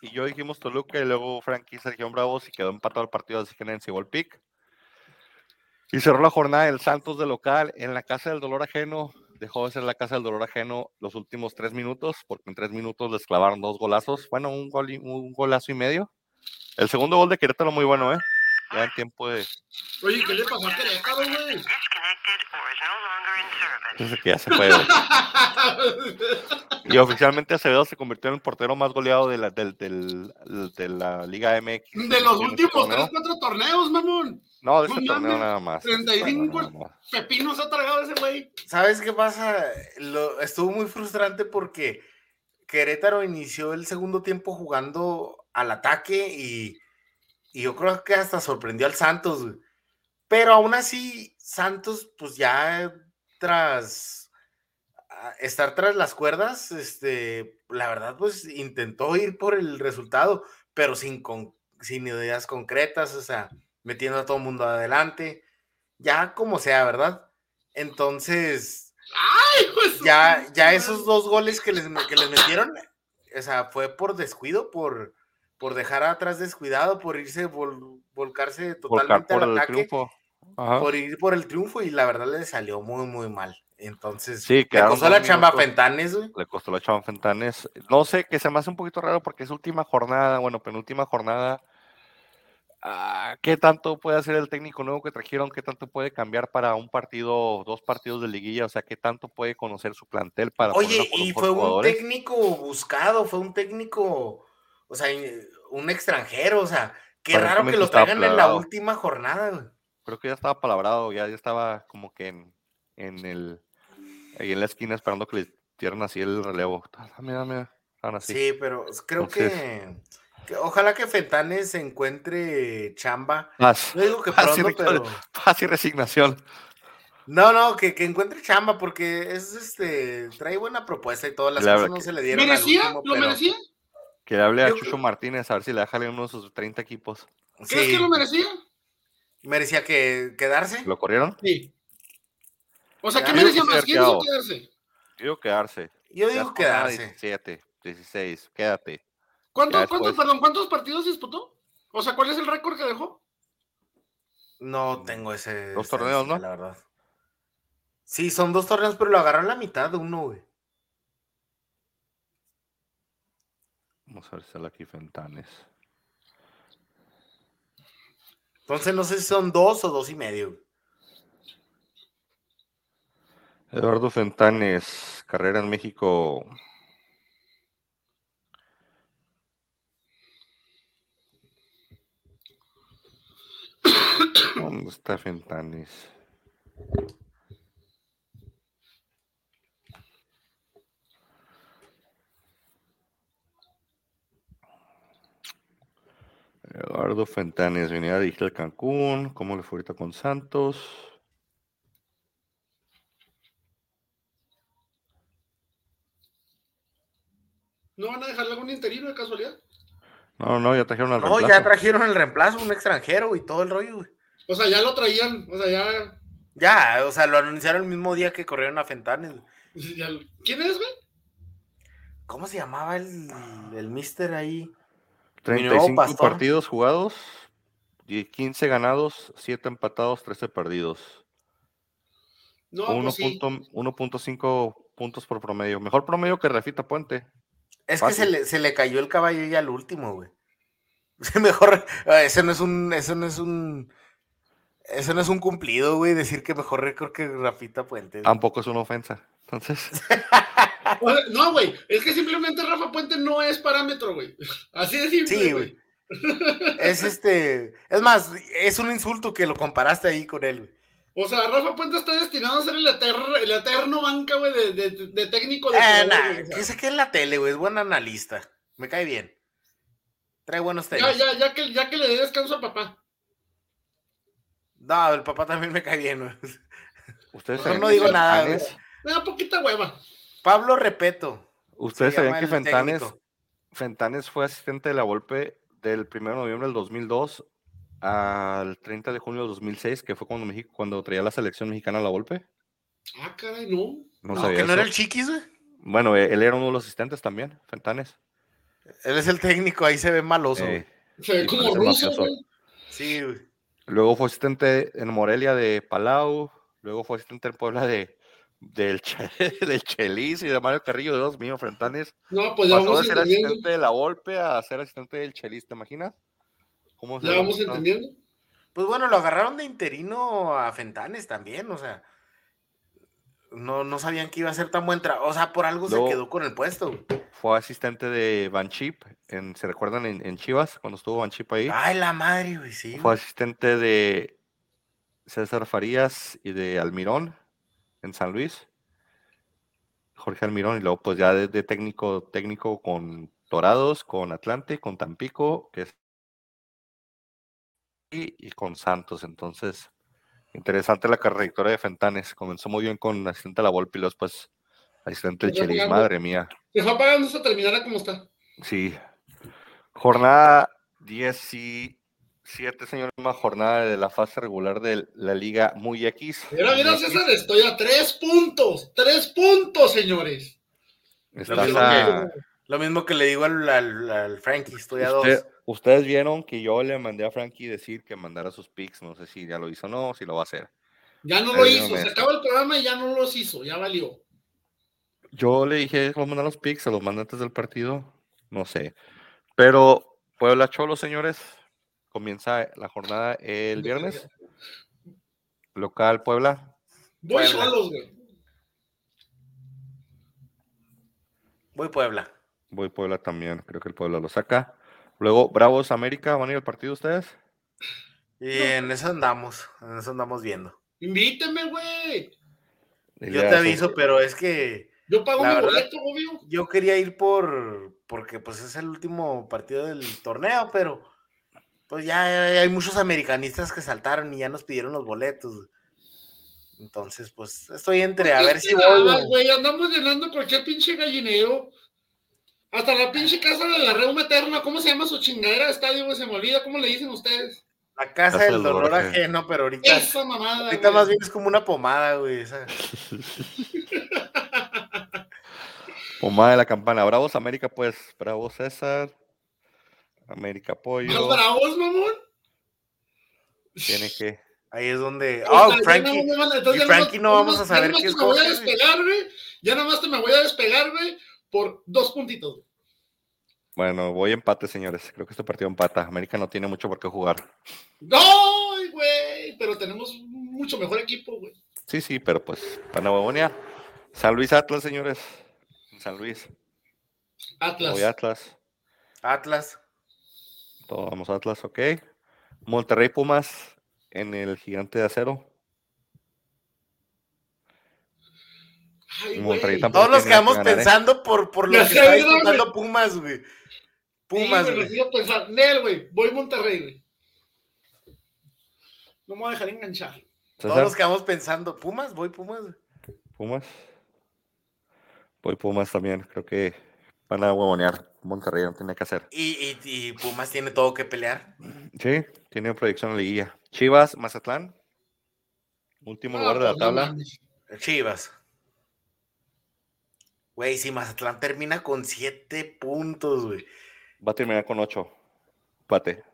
Y yo dijimos Toluca y luego Frankie y Sergio Bravos y quedó empatado el partido, así que el pick. Y cerró la jornada el Santos de local en la Casa del Dolor Ajeno. Dejó de ser la Casa del Dolor Ajeno los últimos tres minutos, porque en tres minutos les clavaron dos golazos. Bueno, un, gol y- un golazo y medio. El segundo gol de Querétaro muy bueno, ¿eh? Ya en tiempo de... Oye, ¿qué le pasó a Querétaro, güey? Desde que ya se fue. Y oficialmente Acevedo se convirtió en el portero más goleado de la, de la Liga MX. De los este últimos torneo. 3, 4 torneos, mamón. No, de este No torneo nada más. 35 Nada más. Pepino se ha tragado ese güey. ¿Sabes qué pasa? Lo, estuvo muy frustrante porque Querétaro inició el segundo tiempo jugando al ataque y, y yo creo que hasta sorprendió al Santos. güey. Pero aún así, Santos, pues ya tras a- estar tras las cuerdas, este, la verdad, pues intentó ir por el resultado, pero sin, con- sin ideas concretas, o sea, metiendo a todo el mundo adelante, ya como sea, ¿verdad? Entonces, de su ya, ya esos dos goles que les, que les metieron, o sea, fue por descuido, por, por dejar atrás descuidado, por irse, vol- volcarse Volcar totalmente por al el ataque, por ir por el triunfo, y la verdad les salió muy, muy mal. Entonces, Sí, le costó la chamba a. Fentanes, güey. Le costó la chava Fentanes. No sé, que se me hace un poquito raro porque es última jornada, bueno, penúltima jornada. Ah, ¿Qué tanto puede hacer el técnico nuevo que trajeron? ¿Qué tanto puede cambiar para un partido, dos partidos de liguilla? O sea, ¿qué tanto puede conocer su plantel para a Oye, y fue un técnico buscado, fue un técnico, o sea, un extranjero, o sea, qué raro que lo traigan en la última jornada, güey. Creo que ya estaba palabrado, ya, ya estaba como que en, en el ahí en la esquina esperando que le dieran así el relevo. Dame, dame. Estaban así. Sí, pero creo Entonces, que Que ojalá que Fentanes encuentre chamba. Paz, No digo que paz y, pronto, pero. paz y resignación. No, no, que, que encuentre chamba porque es este. Trae buena propuesta y todas las La cosas no que- se le dieron. al ¿Merecía? último, ¿Lo pero- merecía? Que le hable a Yo Chucho Martínez a ver si le deja uno de sus 30 equipos. ¿Crees Sí, que lo merecía? merecía que quedarse. ¿Lo corrieron? Sí. O sea. ¿qué Yo merecía digo que más? ¿Quién quedado. quedarse? Quiero quedarse. Yo digo quedarse. 17, 16, quédate. ¿Cuántos, perdón, ¿Cuántos partidos disputó? O sea, ¿cuál es el récord que dejó? No tengo ese. Dos torneos, ¿no? La verdad. Sí, son dos torneos, pero lo agarró en la mitad de uno, güey. Vamos a ver si sale aquí Fentanes. Entonces no sé si son dos o dos y medio. Eduardo Fentanes, carrera en México. ¿Dónde está Fentanes? Eduardo Fentanes dirigir el Cancún. ¿Cómo le fue ahorita con Santos? ¿No van a dejarle algún interino de casualidad? No, no, ya trajeron al No, ya reemplazo. trajeron el reemplazo, un extranjero y todo el rollo, güey. O sea, ya lo traían. O sea, ya. Ya, o sea, lo anunciaron el mismo día que corrieron a Fentanes. ya- ¿Quién es, güey? ¿Cómo se llamaba el, el mister ahí? Mi 35 nuevo pastor. partidos jugados, y 15 ganados, 7 empatados, 13 perdidos. No, Uno pues sí. punto- 1.5 puntos por promedio. Mejor promedio que Rafita Puente. Es que se le, se le cayó el caballo ya al último, güey. Mejor, eh, ese no es un, eso no es un, eso no es un cumplido, güey, decir que mejor récord que Rafita Puente. Tampoco es una ofensa. Entonces, O sea, no, güey. Es que simplemente Rafa Puente no es parámetro, güey. Así de simple, Sí, güey. Es este, es más, es un insulto que lo comparaste ahí con él, güey. O sea, Rafa Puente está destinado a ser el eterno, el eterno banca, güey, de, de- de técnico de Eh, jugador, nah, güey, que se quede en la tele, güey, es buen analista. Me cae bien. Trae buenos tenis. Ya, ya, ya que, ya que le dé descanso a papá. No, el papá también me cae bien, güey. ustedes no que digo nada, Fentanes- Me da poquita hueva. Pablo Repeto. Ustedes sabían que Fentanes, técnico. Fentanes fue asistente de la Volpe del 1 de noviembre del 2002 al 30 de junio del 2006, que fue cuando México, cuando traía la selección mexicana a la Volpe. Ah, caray, no. No, No, sabía que no era el chiquis, güey. Bueno, eh, él era uno de los asistentes también, Fentanes. Él es el técnico, ahí se ve maloso. Eh. Se ve Sí, como ruso. Sí, güey. luego fue asistente en Morelia de Palau. Luego fue asistente en Puebla de del, Che- del Chelis y de Mario Carrillo, Dios mío, Fentanes. No, pues ya Pasó de vamos ser entendiendo. asistente de la Volpe a ser asistente del Chelis, ¿te imaginas? ¿Cómo se Ya vamos esto? entendiendo. Pues bueno, lo agarraron de interino a Fentanes también, o sea. No, no sabían que iba a ser tan buen trabajo. O sea, por algo Luego- se quedó con el puesto. Fue asistente de Van Chip, en, ¿se recuerdan en, en Chivas cuando estuvo Van Chip ahí? Ay, la madre, güey, sí. Fue asistente de César Farías y de Almirón en San Luis. Jorge Almirón, y luego pues ya de, de técnico, técnico con Dorados, con Atlante, con Tampico, que es y, y con Santos. Entonces, interesante la trayectoria de Fentanes. Comenzó muy bien con asistente de la Volpi y luego después asistente del Chelis. Madre mía. Se fue apagando esa terminara como está. Sí. Jornada 17, señores, más jornada de la fase regular de la Liga Muy X. Mira, mira. César, estoy a tres puntos. Tres puntos, señores. Estás mismo a- Lo mismo que le digo al, al, al Frankie, estoy a Usted- dos. ustedes vieron que yo le mandé a Frankie decir que mandara sus picks. No sé si ya lo hizo o no, si lo va a hacer. Ya no lo hizo. Se acaba el programa y ya no los hizo. Ya valió. Yo le dije, voy a mandar los picks, se los mandé antes del partido. No sé. Pero Puebla Cholo, señores, comienza la jornada el viernes. Local Puebla. Voy Puebla. solos, güey. Voy Puebla. Voy Puebla también, creo que el Puebla lo saca. Luego, Bravos América, ¿van a ir al partido ustedes? Y en eso andamos, en eso andamos viendo. Invíteme, güey. Yo te aviso, pero es que Yo pago mi verdad- boleto, obvio. yo quería ir por, porque pues es el último partido del torneo, pero pues ya hay muchos americanistas que saltaron y ya nos pidieron los boletos. Entonces, pues estoy entre a ver si voy. güey, andamos llenando cualquier pinche gallinero. Hasta la pinche casa de la Reuma Eterna, ¿cómo se llama su chingadera de estadio, güey? Se me olvida, ¿cómo le dicen ustedes? La casa del dolor ajeno, pero ahorita. Esa mamada. Ahorita más bien es como una pomada, güey. Esa. pomada de la campana. Bravos América, pues. Bravos César. América Pollo. ¿Los bravos, mamón? Tiene que. Ahí es donde. Oh, Frankie. y Frankie no vamos a saber qué es. Ya voy a despegar, güey. Ya nomás te me voy a despegar, güey, por dos puntitos. Bueno, voy a empate, señores. Creo que este partido empata. América no tiene mucho por qué jugar. ¡No, güey! Pero tenemos mucho mejor equipo, güey. Sí, sí, pero pues, para Nueva San Luis Atlas, señores. San Luis. Atlas. Voy Atlas. Atlas. Todos vamos a Atlas, ok. Monterrey Pumas en el Gigante de Acero. Ay, Todos los quedamos ¿eh? pensando por, por lo que está disputando Pumas, güey. Pumas. Nel, güey. Voy Monterrey, güey. No me voy a dejar enganchar. Todos nos quedamos pensando, Pumas, voy Pumas. Pumas. Voy Pumas también. Creo que van a huevonear. Monterrey no tiene que hacer. ¿Y, y, Pumas tiene todo que pelear. Sí, tiene proyección en la liguilla. Chivas, Mazatlán. Último lugar de la pues tabla. Chivas. Güey, si Mazatlán termina con siete puntos, güey. Va a terminar con ocho. Pate.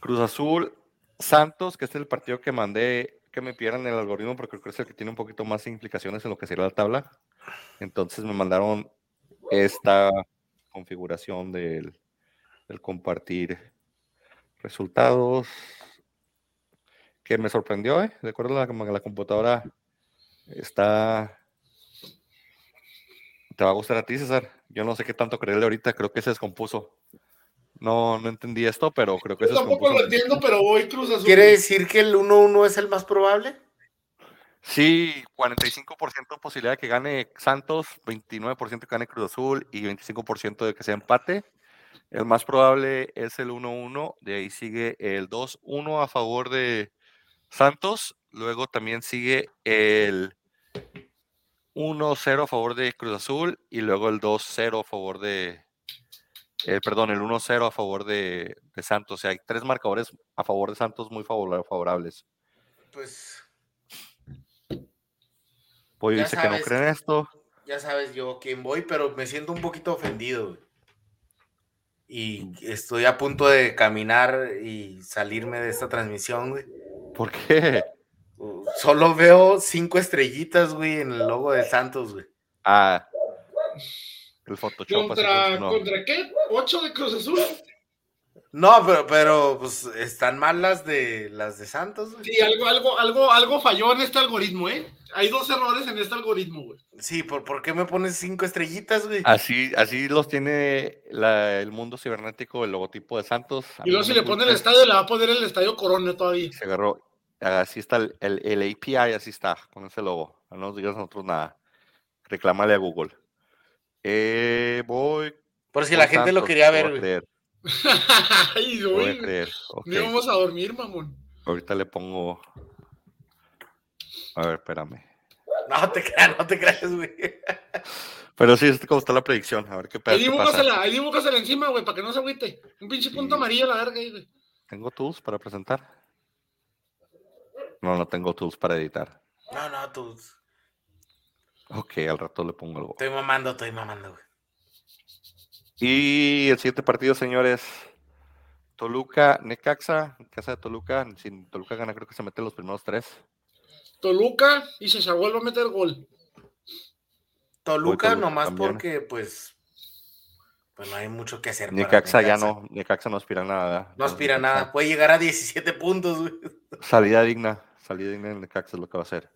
Cruz Azul, Santos, que es el partido que mandé me pierdan el algoritmo porque creo que es el que tiene un poquito más implicaciones en lo que sería la tabla. Entonces me mandaron esta configuración del, compartir resultados que me sorprendió, ¿eh? De acuerdo a la, la computadora está... Te va a gustar a ti, César. Yo no sé qué tanto creerle ahorita, creo que se descompuso. No, no entendí esto, pero creo que Yo tampoco lo entiendo, pero voy Cruz Azul. ¿Quiere decir que el 1-1 es el más probable? Sí, 45% de posibilidad de que gane Santos, 29% que gane Cruz Azul y 25% de que sea empate. El más probable es el 1-1, de ahí sigue el 2-1 a favor de Santos, luego también sigue el 1-0 a favor de Cruz Azul y luego el 2-0 a favor de, eh, perdón, el 1-0 a favor de, Santos. O sea, hay tres marcadores a favor de Santos muy favorables. Pues Pollo dice que no creen esto. Ya sabes yo quién voy, pero me siento un poquito ofendido. Y estoy a punto de caminar y salirme de esta transmisión, güey. ¿Por qué? Uh, solo veo cinco estrellitas, güey, en el logo de Santos, güey. Ah. El Photoshop. ¿Contra, ¿Contra qué? ¿Ocho de Cruz Azul? No, pero, pero pues están mal las de las de Santos. Güey. Sí, algo, algo, algo, algo falló en este algoritmo, ¿eh? Hay dos errores en este algoritmo, güey. Sí, ¿por, ¿por qué me pones cinco estrellitas, güey? Así, así los tiene el mundo cibernético, el logotipo de Santos. y luego si le pone el estadio, le va a poner el estadio Corona todavía. Se agarró. Así está el, el, API, así está, con ese logo. No nos digas nosotros nada. Reclámale a Google. Eh, voy. Por si la gente lo quería ver, güey. Ay, güey. No vamos a dormir, mamón. Ahorita le pongo. A ver, espérame. No te creas, no te creas, güey. Pero sí, es como está la predicción. A ver qué pedo. Ahí dibújasela, ahí dibújasela encima, güey, para que no se agüite. Un pinche punto amarillo a la verga ahí, güey. ¿Tengo tools para presentar? No, no tengo tools para editar. No, no, tools. Ok, al rato le pongo algo. Estoy mamando, estoy mamando, güey. Y el siguiente partido, señores, Toluca, Necaxa, en casa de Toluca. Si Toluca gana, creo que se mete los primeros tres. Toluca y se vuelve a meter gol. Toluca, nomás porque, pues, pues no hay mucho que hacer. Necaxa, ya no, Necaxa no aspira a nada. No aspira a nada, puede llegar a 17 puntos. Güey. Salida digna, salida digna en Necaxa es lo que va a hacer.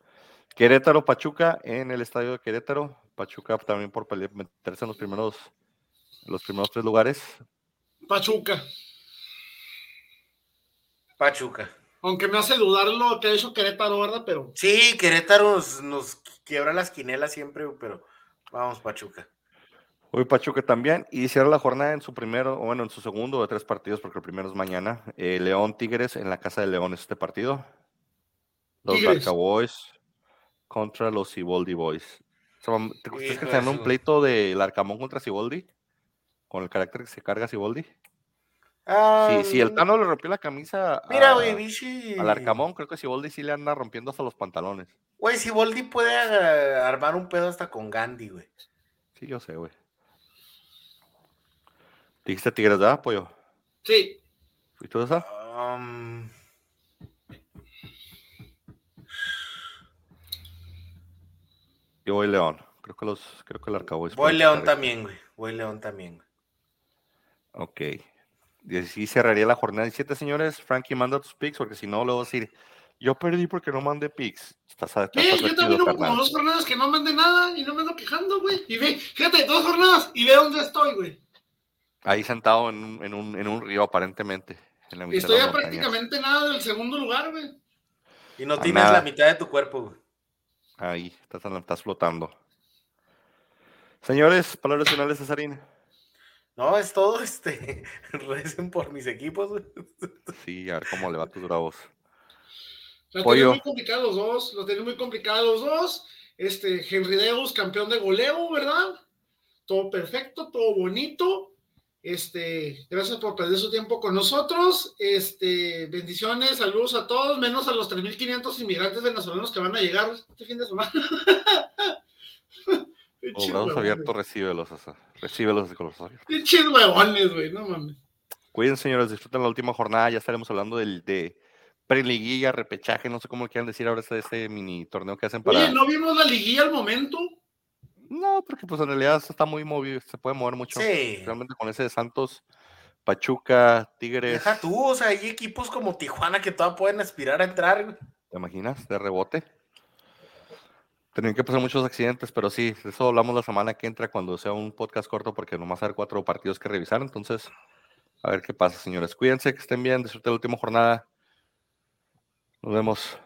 Querétaro, Pachuca en el estadio de Querétaro. Pachuca también por meterse en los primeros los primeros tres lugares. Pachuca. Pachuca. Aunque me hace dudar lo que ha hecho Querétaro, ¿verdad? Pero. Sí, Querétaro nos, quiebra las quinelas siempre, pero vamos, Pachuca. Hoy Pachuca también. Y cierra la jornada en su primero, o bueno, en su segundo de tres partidos, porque el primero es mañana. Eh, León Tigres en la casa de León es este partido. Los Tigres. Barca Boys contra los Ciboldi Boys. O sea, ¿Te gusta que se un pleito del Arcamón contra Ciboldi? Con el carácter que se carga Ciboldi. Ah, Sí, si el Tano le rompió la camisa a- Mira, güey, bichi. al Arcamón, creo que Ciboldi sí le anda rompiendo hasta los pantalones. Güey, si Boldi puede armar un pedo hasta con Gandhi, güey. Sí, yo sé, güey. Dijiste Tigres, ¿verdad, pollo? Sí. ¿Y tú esa? Um, Yo voy León. Creo que los, creo que el Arcaboys. voy León también, güey. Voy León también, güey. Ok. Y así cerraría la jornada 17, señores. Frankie, manda tus picks, porque si no, le voy a decir, yo perdí porque no mandé picks. Estás, estás Ve, yo también hubo como dos jornadas que no mandé nada y no me ando quejando, güey. Y ve, fíjate, dos jornadas y ve dónde estoy, güey. Ahí sentado en un, en un, en un río, aparentemente. En la mitad de Estoy a prácticamente nada del segundo lugar, güey. Y no A tienes nada. la mitad de tu cuerpo, güey. Ahí, estás, estás flotando. Señores, palabras finales, Cesarín. No, es todo, este. Recen por mis equipos. Sí, a ver cómo le va a tus bravos. La Pollo. tienen muy complicada los dos, lo tienen muy complicada los dos. Este, Henry Deus, campeón de goleo, ¿verdad? Todo perfecto, todo bonito. Este, gracias por perder su tiempo con nosotros. Este, bendiciones, saludos a todos, menos a los 3.500 inmigrantes venezolanos que van a llegar este fin de semana. Brazos huevones. abiertos, recíbelos. Recíbelos con los abiertos. Pinches huevones, güey, no mames. Cuídense, señores, disfruten la última jornada. Ya estaremos hablando del, de preliguilla, repechaje, no sé cómo le quieran decir ahora este, este mini torneo que hacen para. Oye, ¿no vimos la liguilla al momento? No, porque pues en realidad se está muy movido, se puede mover mucho. Sí. Realmente con ese de Santos, Pachuca, Tigres. Deja tú, o sea, hay equipos como Tijuana que todavía pueden aspirar a entrar. ¿Te imaginas? De rebote. Tenían que pasar muchos accidentes, pero sí, de eso hablamos la semana que entra cuando sea un podcast corto, porque nomás hay cuatro partidos que revisar. Entonces, a ver qué pasa, señores. Cuídense, que estén bien, disfruten la última jornada. Nos vemos.